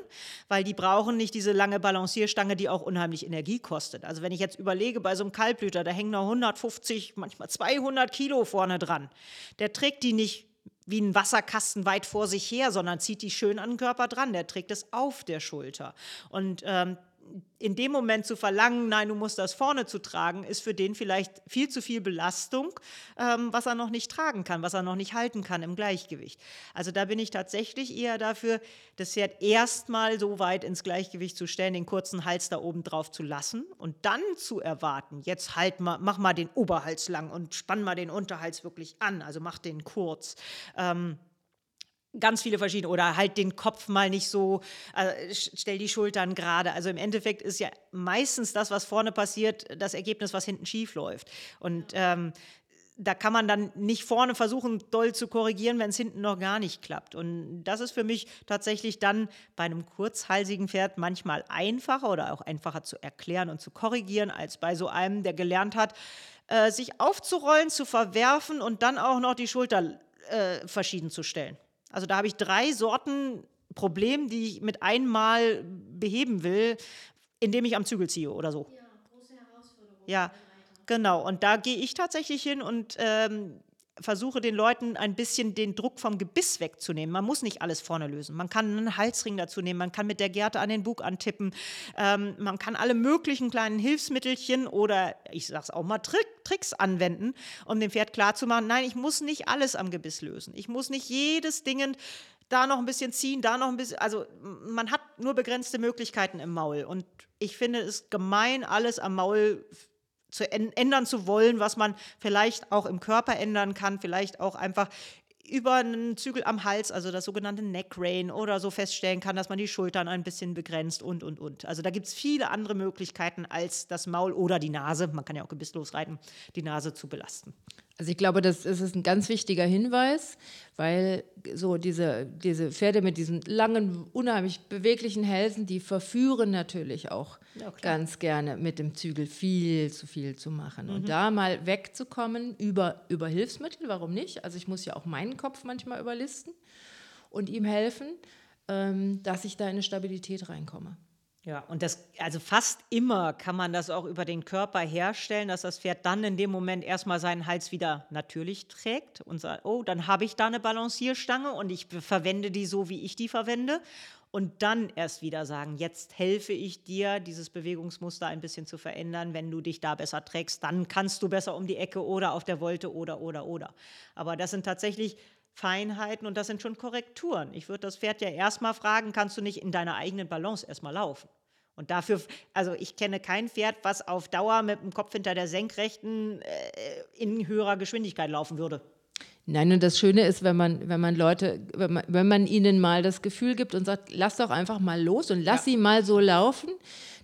weil die brauchen nicht diese lange Balancierstange, die auch unheimlich Energie kostet. Also wenn ich jetzt überlege, bei so einem Kaltblüter, da hängen noch 150, manchmal 200 Kilo vorne dran. Der trägt die nicht wie ein Wasserkasten weit vor sich her, sondern zieht die schön an den Körper dran. Der trägt es auf der Schulter. Und ähm, in dem Moment zu verlangen, nein, du musst das vorne zu tragen, ist für den vielleicht viel zu viel Belastung, ähm, was er noch nicht tragen kann, was er noch nicht halten kann im Gleichgewicht. Also da bin ich tatsächlich eher dafür, das Pferd erstmal so weit ins Gleichgewicht zu stellen, den kurzen Hals da oben drauf zu lassen und dann zu erwarten, jetzt halt mal, mach mal den Oberhals lang und spann mal den Unterhals wirklich an, also mach den kurz. Ähm, ganz viele verschiedene oder halt den Kopf mal nicht so, äh, stell die Schultern gerade. Also im Endeffekt ist ja meistens das, was vorne passiert, das Ergebnis, was hinten schief läuft. Und ähm, da kann man dann nicht vorne versuchen, doll zu korrigieren, wenn es hinten noch gar nicht klappt. Und das ist für mich tatsächlich dann bei einem kurzhalsigen Pferd manchmal einfacher oder auch einfacher zu erklären und zu korrigieren, als bei so einem, der gelernt hat, äh, sich aufzurollen, zu verwerfen und dann auch noch die Schulter äh, verschieden zu stellen. Also da habe ich drei Sorten Problem, die ich mit einmal beheben will, indem ich am Zügel ziehe oder so. Ja, große Herausforderung. Ja, genau. Und da gehe ich tatsächlich hin und ähm, versuche den Leuten ein bisschen den Druck vom Gebiss wegzunehmen. Man muss nicht alles vorne lösen. Man kann einen Halsring dazu nehmen, man kann mit der Gerte an den Bug antippen, ähm, man kann alle möglichen kleinen Hilfsmittelchen oder ich sage es auch mal Trick, Tricks anwenden, um dem Pferd klarzumachen, nein, ich muss nicht alles am Gebiss lösen. Ich muss nicht jedes Ding da noch ein bisschen ziehen, da noch ein bisschen. Also man hat nur begrenzte Möglichkeiten im Maul. Und ich finde es gemein, alles am Maul zu ändern zu wollen, was man vielleicht auch im Körper ändern kann, vielleicht auch einfach über einen Zügel am Hals, also das sogenannte Neck Rain oder so feststellen kann, dass man die Schultern ein bisschen begrenzt und, und, und. Also da gibt es viele andere Möglichkeiten als das Maul oder die Nase, man kann ja auch gebisslos reiten, die Nase zu belasten. Also ich glaube, das ist ein ganz wichtiger Hinweis, weil so diese, diese Pferde mit diesen langen, unheimlich beweglichen Hälsen, die verführen natürlich auch ja, ganz gerne mit dem Zügel viel zu viel zu machen. Mhm. Und da mal wegzukommen über, über Hilfsmittel, warum nicht? Also ich muss ja auch meinen Kopf manchmal überlisten und ihm helfen, ähm, dass ich da in eine Stabilität reinkomme. Ja, und das, also fast immer kann man das auch über den Körper herstellen, dass das Pferd dann in dem Moment erstmal seinen Hals wieder natürlich trägt und sagt, oh, dann habe ich da eine Balancierstange und ich verwende die so, wie ich die verwende. Und dann erst wieder sagen, jetzt helfe ich dir, dieses Bewegungsmuster ein bisschen zu verändern. Wenn du dich da besser trägst, dann kannst du besser um die Ecke oder auf der Wolte oder, oder, oder. Aber das sind tatsächlich Feinheiten und das sind schon Korrekturen. Ich würde das Pferd ja erstmal fragen, kannst du nicht in deiner eigenen Balance erstmal laufen? Und dafür, also ich kenne kein Pferd, was auf Dauer mit dem Kopf hinter der Senkrechten äh, in höherer Geschwindigkeit laufen würde. Nein, und das Schöne ist, wenn man, wenn man Leute, wenn man, wenn man ihnen mal das Gefühl gibt und sagt, lass doch einfach mal los und lass ja. sie mal so laufen,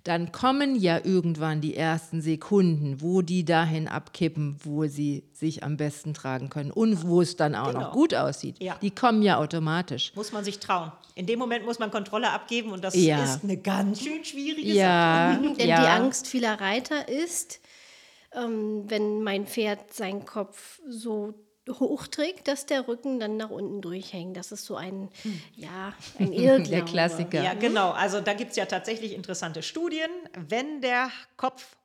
dann kommen ja irgendwann die ersten Sekunden, wo die dahin abkippen, wo sie sich am besten tragen können und wo es dann auch genau. noch gut aussieht. Ja. Die kommen ja automatisch. Muss man sich trauen. In dem Moment muss man Kontrolle abgeben und das ja. ist eine ganz schön schwierige ja. Sache. Denn die Angst vieler Reiter ist, ähm, wenn mein Pferd seinen Kopf so hochträgt, dass der Rücken dann nach unten durchhängt. Das ist so ein, hm. ja, <laughs> ein Irrglaube. der Klassiker. Ja, genau. Also da gibt es ja tatsächlich interessante Studien. Wenn der Kopf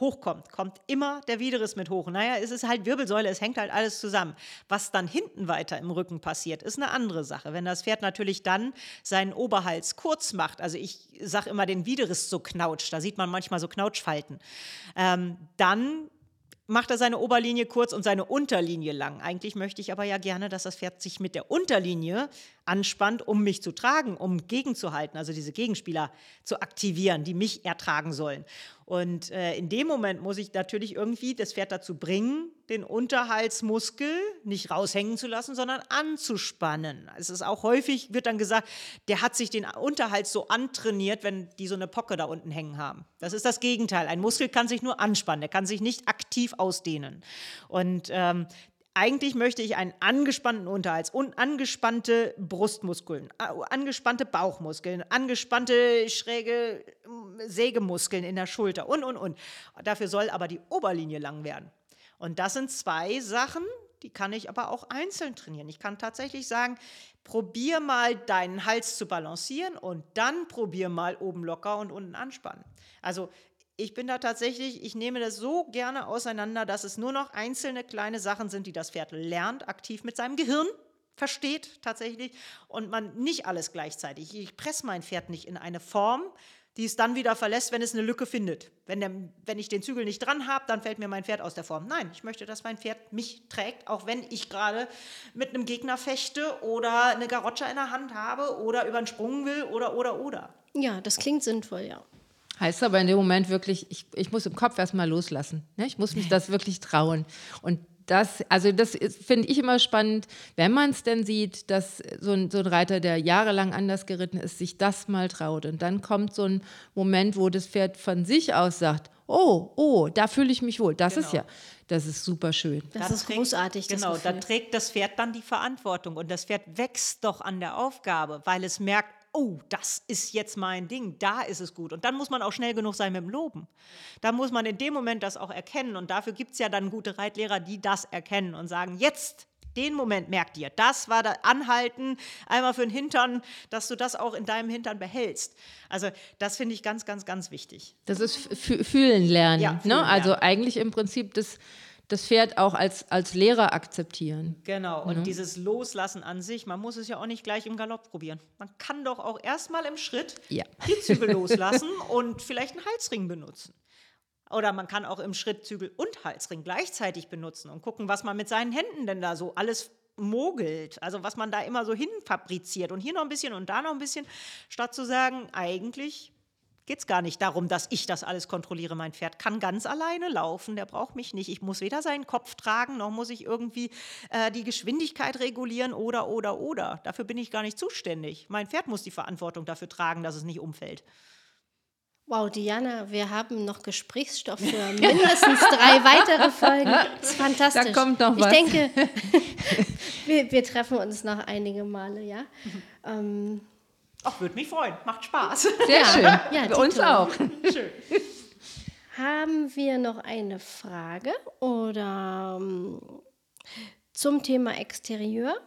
hochkommt, kommt immer der Widerriss mit hoch. Naja, es ist halt Wirbelsäule, es hängt halt alles zusammen. Was dann hinten weiter im Rücken passiert, ist eine andere Sache. Wenn das Pferd natürlich dann seinen Oberhals kurz macht, also ich sage immer den Widerriss so knautscht, da sieht man manchmal so Knautschfalten, ähm, dann macht er seine Oberlinie kurz und seine Unterlinie lang. Eigentlich möchte ich aber ja gerne, dass das Pferd sich mit der Unterlinie anspannt, um mich zu tragen, um gegenzuhalten, also diese Gegenspieler zu aktivieren, die mich ertragen sollen. Und äh, in dem Moment muss ich natürlich irgendwie das Pferd dazu bringen, den Unterhaltsmuskel nicht raushängen zu lassen, sondern anzuspannen. Es ist auch häufig, wird dann gesagt, der hat sich den Unterhals so antrainiert, wenn die so eine Pocke da unten hängen haben. Das ist das Gegenteil. Ein Muskel kann sich nur anspannen, der kann sich nicht aktiv ausdehnen. Und ähm, eigentlich möchte ich einen angespannten Unterhals und angespannte Brustmuskeln, angespannte Bauchmuskeln, angespannte schräge mm, Sägemuskeln in der Schulter und, und, und. Dafür soll aber die Oberlinie lang werden. Und das sind zwei Sachen, die kann ich aber auch einzeln trainieren. Ich kann tatsächlich sagen, probier mal deinen Hals zu balancieren und dann probier mal oben locker und unten anspannen. Also ich bin da tatsächlich, ich nehme das so gerne auseinander, dass es nur noch einzelne kleine Sachen sind, die das Pferd lernt, aktiv mit seinem Gehirn versteht tatsächlich und man nicht alles gleichzeitig. Ich presse mein Pferd nicht in eine Form, die es dann wieder verlässt, wenn es eine Lücke findet. Wenn, der, wenn ich den Zügel nicht dran habe, dann fällt mir mein Pferd aus der Form. Nein, ich möchte, dass mein Pferd mich trägt, auch wenn ich gerade mit einem Gegner fechte oder eine Garotscha in der Hand habe oder über einen Sprung will oder, oder, oder. Ja, das klingt sinnvoll, ja. Heißt aber in dem Moment wirklich, ich, ich muss im Kopf erstmal loslassen. Ne? Ich muss mich das wirklich trauen. Und das, also das finde ich immer spannend, wenn man es denn sieht, dass so ein, so ein Reiter, der jahrelang anders geritten ist, sich das mal traut. Und dann kommt so ein Moment, wo das Pferd von sich aus sagt, oh, oh, da fühle ich mich wohl. Das genau. ist ja, das ist super schön. Das da ist trägt, großartig. Genau, da trägt das Pferd dann die Verantwortung und das Pferd wächst doch an der Aufgabe, weil es merkt, oh, das ist jetzt mein Ding, da ist es gut. Und dann muss man auch schnell genug sein mit dem Loben. Da muss man in dem Moment das auch erkennen. Und dafür gibt es ja dann gute Reitlehrer, die das erkennen und sagen, jetzt den Moment merkt dir. Das war das Anhalten, einmal für den Hintern, dass du das auch in deinem Hintern behältst. Also das finde ich ganz, ganz, ganz wichtig. Das ist fühlen lernen. Ja, ne? fühlen ne? Also lernen. eigentlich im Prinzip das das Pferd auch als, als Lehrer akzeptieren. Genau, und mhm. dieses Loslassen an sich, man muss es ja auch nicht gleich im Galopp probieren. Man kann doch auch erstmal im Schritt ja. die Zügel <laughs> loslassen und vielleicht einen Halsring benutzen. Oder man kann auch im Schritt Zügel und Halsring gleichzeitig benutzen und gucken, was man mit seinen Händen denn da so alles mogelt. Also was man da immer so hinfabriziert und hier noch ein bisschen und da noch ein bisschen, statt zu sagen, eigentlich geht es gar nicht darum, dass ich das alles kontrolliere. Mein Pferd kann ganz alleine laufen, der braucht mich nicht. Ich muss weder seinen Kopf tragen, noch muss ich irgendwie äh, die Geschwindigkeit regulieren oder, oder, oder. Dafür bin ich gar nicht zuständig. Mein Pferd muss die Verantwortung dafür tragen, dass es nicht umfällt. Wow, Diana, wir haben noch Gesprächsstoff für <laughs> mindestens drei weitere Folgen. Das ist <laughs> fantastisch. Da kommt noch was. Ich denke, <laughs> wir, wir treffen uns noch einige Male, ja. Ähm, Ach, würde mich freuen. Macht Spaß. Sehr schön. <laughs> Ja, Bei uns auch. <laughs> Schön. Haben wir noch eine Frage oder um, ähm, zum Thema Exterieur?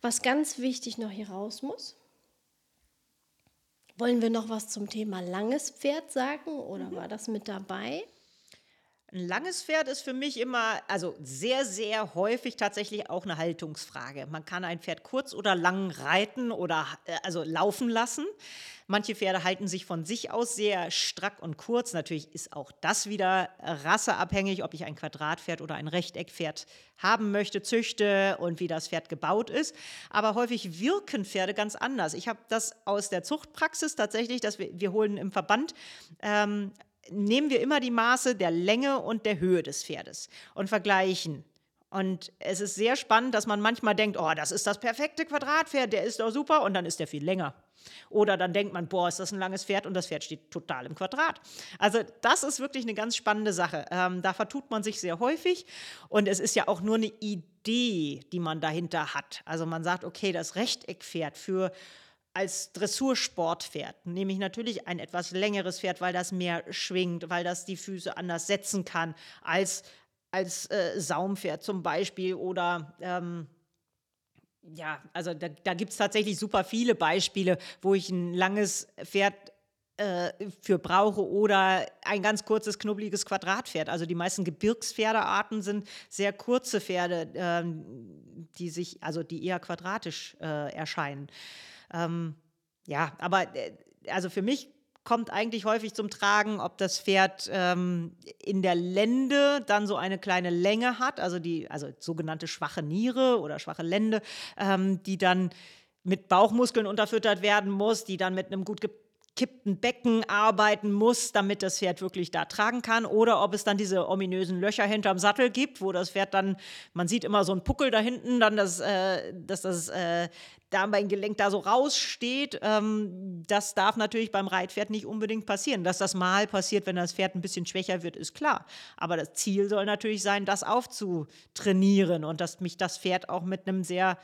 Was ganz wichtig noch hier raus muss? Wollen wir noch was zum Thema langes Pferd sagen oder mhm. war das mit dabei? Ein langes Pferd ist für mich immer, also sehr, sehr häufig tatsächlich auch eine Haltungsfrage. Man kann ein Pferd kurz oder lang reiten oder äh, also laufen lassen. Manche Pferde halten sich von sich aus sehr strack und kurz. Natürlich ist auch das wieder rasseabhängig, ob ich ein Quadratpferd oder ein Rechteckpferd haben möchte, züchte und wie das Pferd gebaut ist. Aber häufig wirken Pferde ganz anders. Ich habe das aus der Zuchtpraxis tatsächlich, dass wir, wir holen im Verband ähm, nehmen wir immer die Maße der Länge und der Höhe des Pferdes und vergleichen. Und es ist sehr spannend, dass man manchmal denkt, oh, das ist das perfekte Quadratpferd, der ist doch super und dann ist der viel länger. Oder dann denkt man, boah, ist das ein langes Pferd und das Pferd steht total im Quadrat. Also das ist wirklich eine ganz spannende Sache. Ähm, da vertut man sich sehr häufig und es ist ja auch nur eine Idee, die man dahinter hat. Also man sagt, okay, das Rechteckpferd für als Dressursportpferd nehme ich natürlich ein etwas längeres Pferd, weil das mehr schwingt, weil das die Füße anders setzen kann als als äh, Saumpferd zum Beispiel oder ähm, ja, also da, da gibt es tatsächlich super viele Beispiele, wo ich ein langes Pferd äh, für brauche oder ein ganz kurzes, knubbeliges Quadratpferd. Also die meisten Gebirgspferdearten sind sehr kurze Pferde, äh, die sich, also die eher quadratisch äh, erscheinen. Ähm, ja, aber äh, also für mich kommt eigentlich häufig zum Tragen, ob das Pferd ähm, in der Lende dann so eine kleine Länge hat, also die also sogenannte schwache Niere oder schwache Lende, ähm, die dann mit Bauchmuskeln unterfüttert werden muss, die dann mit einem gut gekippten Becken arbeiten muss, damit das Pferd wirklich da tragen kann. Oder ob es dann diese ominösen Löcher hinterm Sattel gibt, wo das Pferd dann, man sieht immer so einen Puckel da hinten, dann das, äh, dass das äh, Darmbeingelenk da so raussteht. Ähm, das darf natürlich beim Reitpferd nicht unbedingt passieren. Dass das mal passiert, wenn das Pferd ein bisschen schwächer wird, ist klar. Aber das Ziel soll natürlich sein, das aufzutrainieren und dass mich das Pferd auch mit einem sehr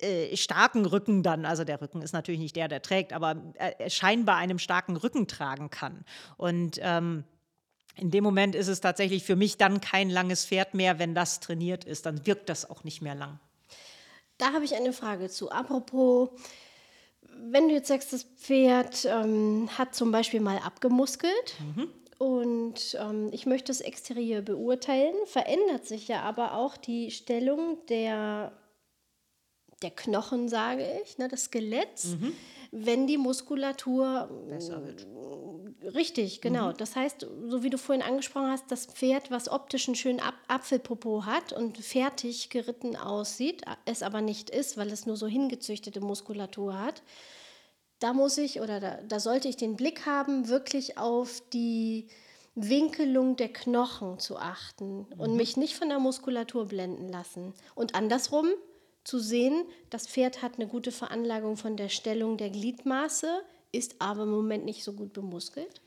äh, starken Rücken dann, also der Rücken ist natürlich nicht der, der trägt, aber äh, scheinbar einem starken Rücken tragen kann. Und ähm, in dem Moment ist es tatsächlich für mich dann kein langes Pferd mehr, wenn das trainiert ist. Dann wirkt das auch nicht mehr lang. Da habe ich eine Frage zu. Apropos, wenn du jetzt sagst, das Pferd ähm, hat zum Beispiel mal abgemuskelt mhm. und ähm, ich möchte das Exterieur beurteilen, verändert sich ja aber auch die Stellung der, der Knochen, sage ich, ne, des Skeletts. Mhm. wenn die Muskulatur Besser wird. Richtig, genau. Das heißt, so wie du vorhin angesprochen hast, das Pferd, was optisch einen schönen Ap Apfelpopo hat und fertig geritten aussieht, es aber nicht ist, weil es nur so hingezüchtete Muskulatur hat, da muss ich oder da, da sollte ich den Blick haben, wirklich auf die Winkelung der Knochen zu achten und mich nicht von der Muskulatur blenden lassen. Und andersrum zu sehen, das Pferd hat eine gute Veranlagung von der Stellung der Gliedmaße, ist aber im Moment nicht so gut bemuskelt.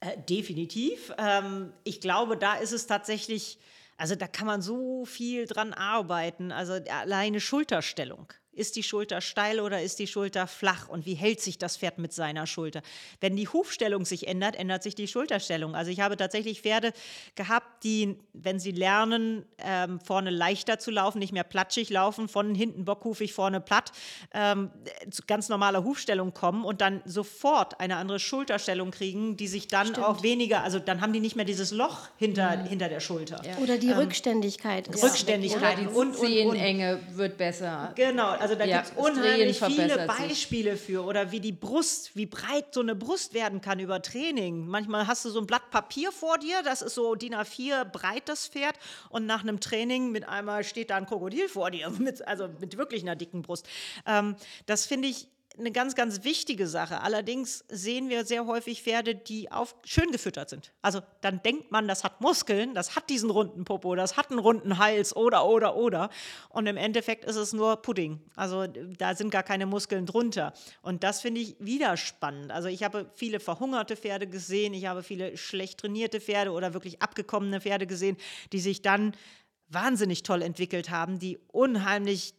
Äh, definitiv. Ähm, ich glaube, da ist es tatsächlich, also da kann man so viel dran arbeiten. Also alleine Schulterstellung. Ist die Schulter steil oder ist die Schulter flach? Und wie hält sich das Pferd mit seiner Schulter? Wenn die Hufstellung sich ändert, ändert sich die Schulterstellung. Also ich habe tatsächlich Pferde gehabt, die, wenn sie lernen, ähm, vorne leichter zu laufen, nicht mehr platschig laufen, von hinten bockhufig, vorne platt, ähm, zu ganz normaler Hufstellung kommen und dann sofort eine andere Schulterstellung kriegen, die sich dann Stimmt. auch weniger, also dann haben die nicht mehr dieses Loch hinter, hinter der Schulter. Oder die Rückständigkeit. ist Rückständigkeit Die und, und, und. Zehenenge wird besser. Genau, also da Ja, gibt es unheimlich viele verbessert sich. Beispiele für. Oder wie die Brust, wie breit so eine Brust werden kann über Training. Manchmal hast du so ein Blatt Papier vor dir, das ist so DIN A4 breit, das Pferd. Und nach einem Training mit einmal steht da ein Krokodil vor dir, <laughs> mit, also mit wirklich einer dicken Brust. Ähm, das finde ich eine ganz, ganz wichtige Sache. Allerdings sehen wir sehr häufig Pferde, die auf schön gefüttert sind. Also dann denkt man, das hat Muskeln, das hat diesen runden Popo, das hat einen runden Hals oder, oder, oder. Und im Endeffekt ist es nur Pudding. Also da sind gar keine Muskeln drunter. Und das finde ich wieder spannend. Also ich habe viele verhungerte Pferde gesehen, ich habe viele schlecht trainierte Pferde oder wirklich abgekommene Pferde gesehen, die sich dann wahnsinnig toll entwickelt haben, die unheimlich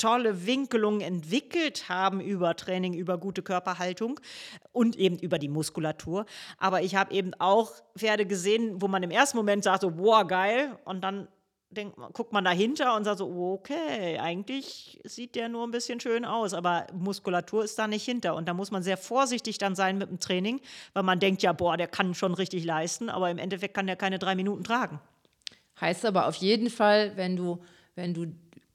tolle Winkelungen entwickelt haben über Training, über gute Körperhaltung und eben über die Muskulatur. Aber ich habe eben auch Pferde gesehen, wo man im ersten Moment sagt so, boah, geil. Und dann denkt, guckt man dahinter und sagt so, okay, eigentlich sieht der nur ein bisschen schön aus, aber Muskulatur ist da nicht hinter. Und da muss man sehr vorsichtig dann sein mit dem Training, weil man denkt ja, boah, der kann schon richtig leisten, aber im Endeffekt kann der keine drei Minuten tragen. Heißt aber auf jeden Fall, wenn du, wenn du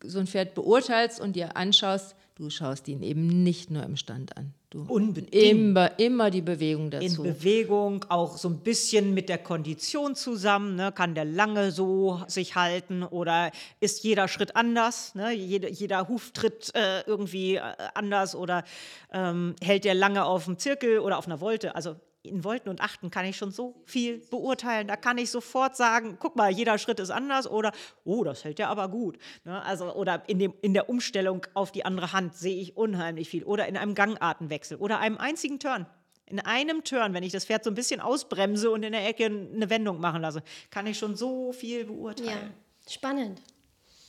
so ein Pferd beurteilst und dir anschaust, du schaust ihn eben nicht nur im Stand an. Du Unbedingt. immer, immer die Bewegung in dazu. Bewegung, auch so ein bisschen mit der Kondition zusammen. Ne? Kann der lange so sich halten oder ist jeder Schritt anders? Ne? Jede, jeder Huftritt äh, irgendwie äh, anders oder ähm, hält der lange auf dem Zirkel oder auf einer Wolte? Also in Volten und Achten kann ich schon so viel beurteilen. Da kann ich sofort sagen, guck mal, jeder Schritt ist anders oder, oh, das hält der aber gut. Ne? Also, oder in, dem, in der Umstellung auf die andere Hand sehe ich unheimlich viel. Oder in einem Gangartenwechsel oder einem einzigen Turn. In einem Turn, wenn ich das Pferd so ein bisschen ausbremse und in der Ecke eine Wendung machen lasse, kann ich schon so viel Ja, beurteilen. spannend.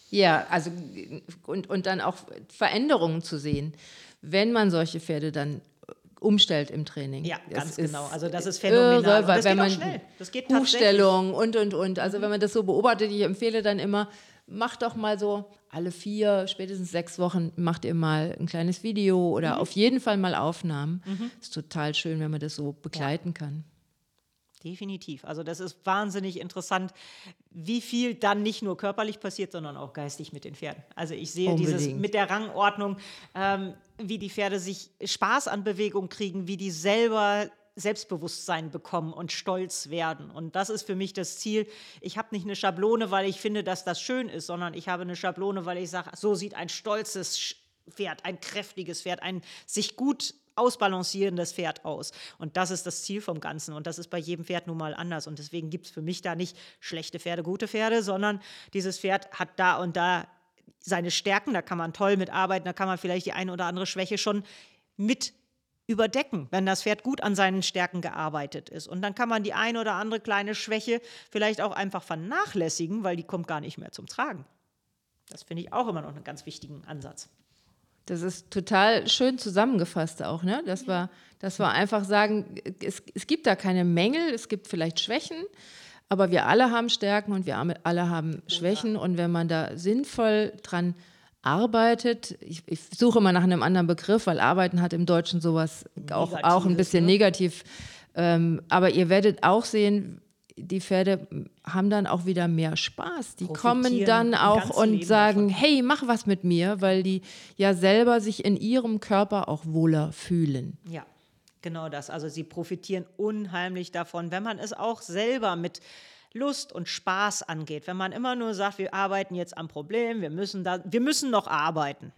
Ja, also und, und dann auch Veränderungen zu sehen, wenn man solche Pferde dann umstellt im Training. Ja, Das ganz genau. Also das ist phänomenal. Irre, Und weil das wenn geht man schnell. Das geht. Hufstellung und und und. Also wenn man das so beobachtet, ich empfehle dann immer, macht doch mal so alle vier, spätestens sechs Wochen macht ihr mal ein kleines Video oder auf jeden Fall mal Aufnahmen. Ist total schön, wenn man das so begleiten kann. Definitiv. Also das ist wahnsinnig interessant, wie viel dann nicht nur körperlich passiert, sondern auch geistig mit den Pferden. Also ich sehe dieses Unbedingt. mit der Rangordnung, ähm, wie die Pferde sich Spaß an Bewegung kriegen, wie die selber Selbstbewusstsein bekommen und stolz werden. Und das ist für mich das Ziel. Ich habe nicht eine Schablone, weil ich finde, dass das schön ist, sondern ich habe eine Schablone, weil ich sage, so sieht ein stolzes Pferd, ein kräftiges Pferd, ein sich gut ausbalancierendes Pferd aus. Und das ist das Ziel vom Ganzen. Und das ist bei jedem Pferd nun mal anders. Und deswegen gibt es für mich da nicht schlechte Pferde, gute Pferde, sondern dieses Pferd hat da und da seine Stärken, da kann man toll mitarbeiten, da kann man vielleicht die eine oder andere Schwäche schon mit überdecken, wenn das Pferd gut an seinen Stärken gearbeitet ist. Und dann kann man die eine oder andere kleine Schwäche vielleicht auch einfach vernachlässigen, weil die kommt gar nicht mehr zum Tragen. Das finde ich auch immer noch einen ganz wichtigen Ansatz. Das ist total schön zusammengefasst auch, ne? Dass wir, dass wir einfach sagen, es, es gibt da keine Mängel, es gibt vielleicht Schwächen, aber wir alle haben Stärken und wir alle haben Schwächen. Und wenn man da sinnvoll dran arbeitet, ich, ich suche mal nach einem anderen Begriff, weil Arbeiten hat im Deutschen sowas auch, auch ein bisschen ne? negativ. Ähm, aber ihr werdet auch sehen, die Pferde haben dann auch wieder mehr Spaß. Die kommen dann auch und Leben sagen, davon. hey, mach was mit mir, weil die ja selber sich in ihrem Körper auch wohler fühlen. Ja, genau das. Also sie profitieren unheimlich davon, wenn man es auch selber mit Lust und Spaß angeht. Wenn man immer nur sagt, wir arbeiten jetzt am Problem, wir müssen, da, wir müssen noch arbeiten.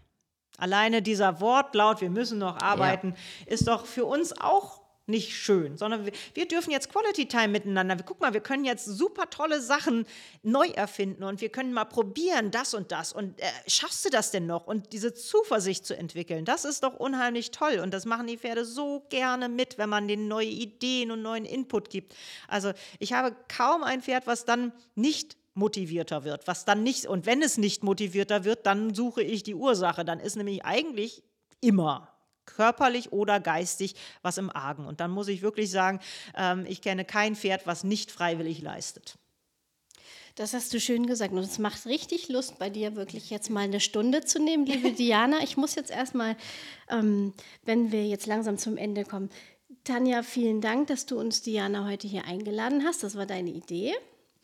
Alleine dieser Wortlaut, wir müssen noch arbeiten, ist doch für uns auch nicht schön, sondern wir, wir dürfen jetzt Quality Time miteinander. Guck mal, wir können jetzt super tolle Sachen neu erfinden und wir können mal probieren, das und das. Und äh, schaffst du das denn noch? Und diese Zuversicht zu entwickeln, das ist doch unheimlich toll. Und das machen die Pferde so gerne mit, wenn man denen neue Ideen und neuen Input gibt. Also ich habe kaum ein Pferd, was dann nicht motivierter wird, was dann nicht, und wenn es nicht motivierter wird, dann suche ich die Ursache. Dann ist nämlich eigentlich immer körperlich oder geistig was im Argen. Und dann muss ich wirklich sagen, ähm, ich kenne kein Pferd, was nicht freiwillig leistet. Das hast du schön gesagt. Und es macht richtig Lust, bei dir wirklich jetzt mal eine Stunde zu nehmen, liebe <laughs> Diana. Ich muss jetzt erstmal, ähm, wenn wir jetzt langsam zum Ende kommen. Tanja, vielen Dank, dass du uns Diana heute hier eingeladen hast. Das war deine Idee,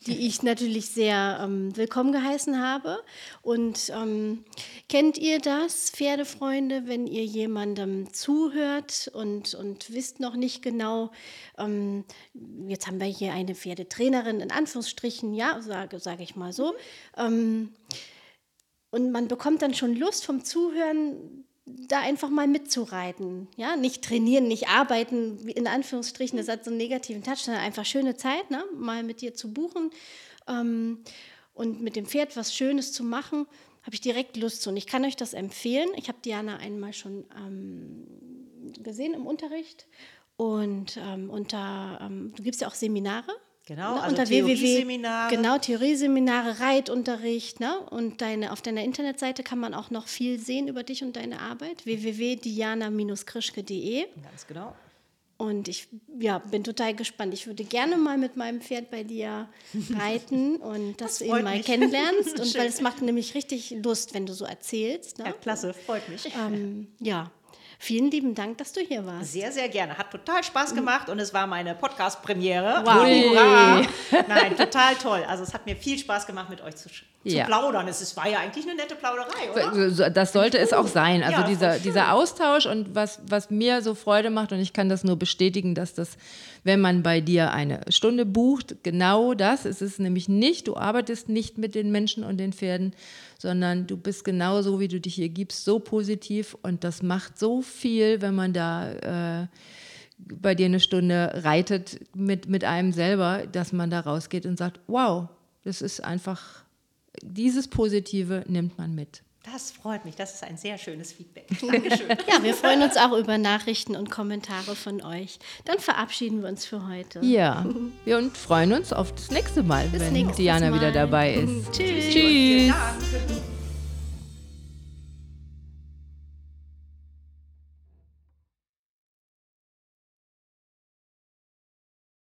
die ich natürlich sehr ähm, willkommen geheißen habe. Und ähm, kennt ihr das, Pferdefreunde, wenn ihr jemandem zuhört und, und wisst noch nicht genau, ähm, jetzt haben wir hier eine Pferdetrainerin in Anführungsstrichen, ja, sage sag ich mal so. Ähm, und man bekommt dann schon Lust vom Zuhören, da einfach mal mitzureiten. Ja, nicht trainieren, nicht arbeiten, in Anführungsstrichen, das hat so einen negativen Touch, sondern einfach schöne Zeit, ne? mal mit dir zu buchen ähm, und mit dem Pferd was Schönes zu machen, habe ich direkt Lust zu. Und ich kann euch das empfehlen. Ich habe Diana einmal schon ähm, gesehen im Unterricht und ähm, unter, ähm, du gibst ja auch Seminare. Genau, ne, also unter. Theorieseminare. Genau, Theorieseminare, Reitunterricht. Ne? Und deine, auf deiner Internetseite kann man auch noch viel sehen über dich und deine Arbeit. www.diana-krischke.de. Ganz genau. Und ich ja, bin total gespannt. Ich würde gerne mal mit meinem Pferd bei dir <laughs> reiten und dass Das du ihn mal mich. kennenlernst. <laughs> Und weil es macht nämlich richtig Lust, wenn du so erzählst. Ne? Ja, klasse, freut mich. Ähm, ja, vielen lieben Dank, dass du hier warst. Sehr, sehr gerne. Hat total Spaß gemacht und es war meine Podcast-Premiere. Wow. Hurra! Nein, total toll. Also es hat mir viel Spaß gemacht, mit euch zu, zu Ja. plaudern. Es ist, war ja eigentlich eine nette Plauderei, oder? So- Das sollte es auch sein. Also Ja, dieser, dieser Austausch und was, was mir so Freude macht, und ich kann das nur bestätigen, dass das, wenn man bei dir eine Stunde bucht, genau das ist es nämlich nicht. Du arbeitest nicht mit den Menschen und den Pferden, sondern du bist genauso, wie du dich hier gibst, so positiv und das macht so viel, wenn man da äh, bei dir eine Stunde reitet mit, mit einem selber, dass man da rausgeht und sagt, wow, das ist einfach, dieses Positive nimmt man mit. Das freut mich. Das ist ein sehr schönes Feedback. <laughs> Dankeschön. Ja, wir freuen uns auch über Nachrichten und Kommentare von euch. Dann verabschieden wir uns für heute. Ja, wir und freuen uns auf das nächste Mal, Bis wenn nächstes Diana Mal. wieder dabei ist. Tschüss. Tschüss. Danke.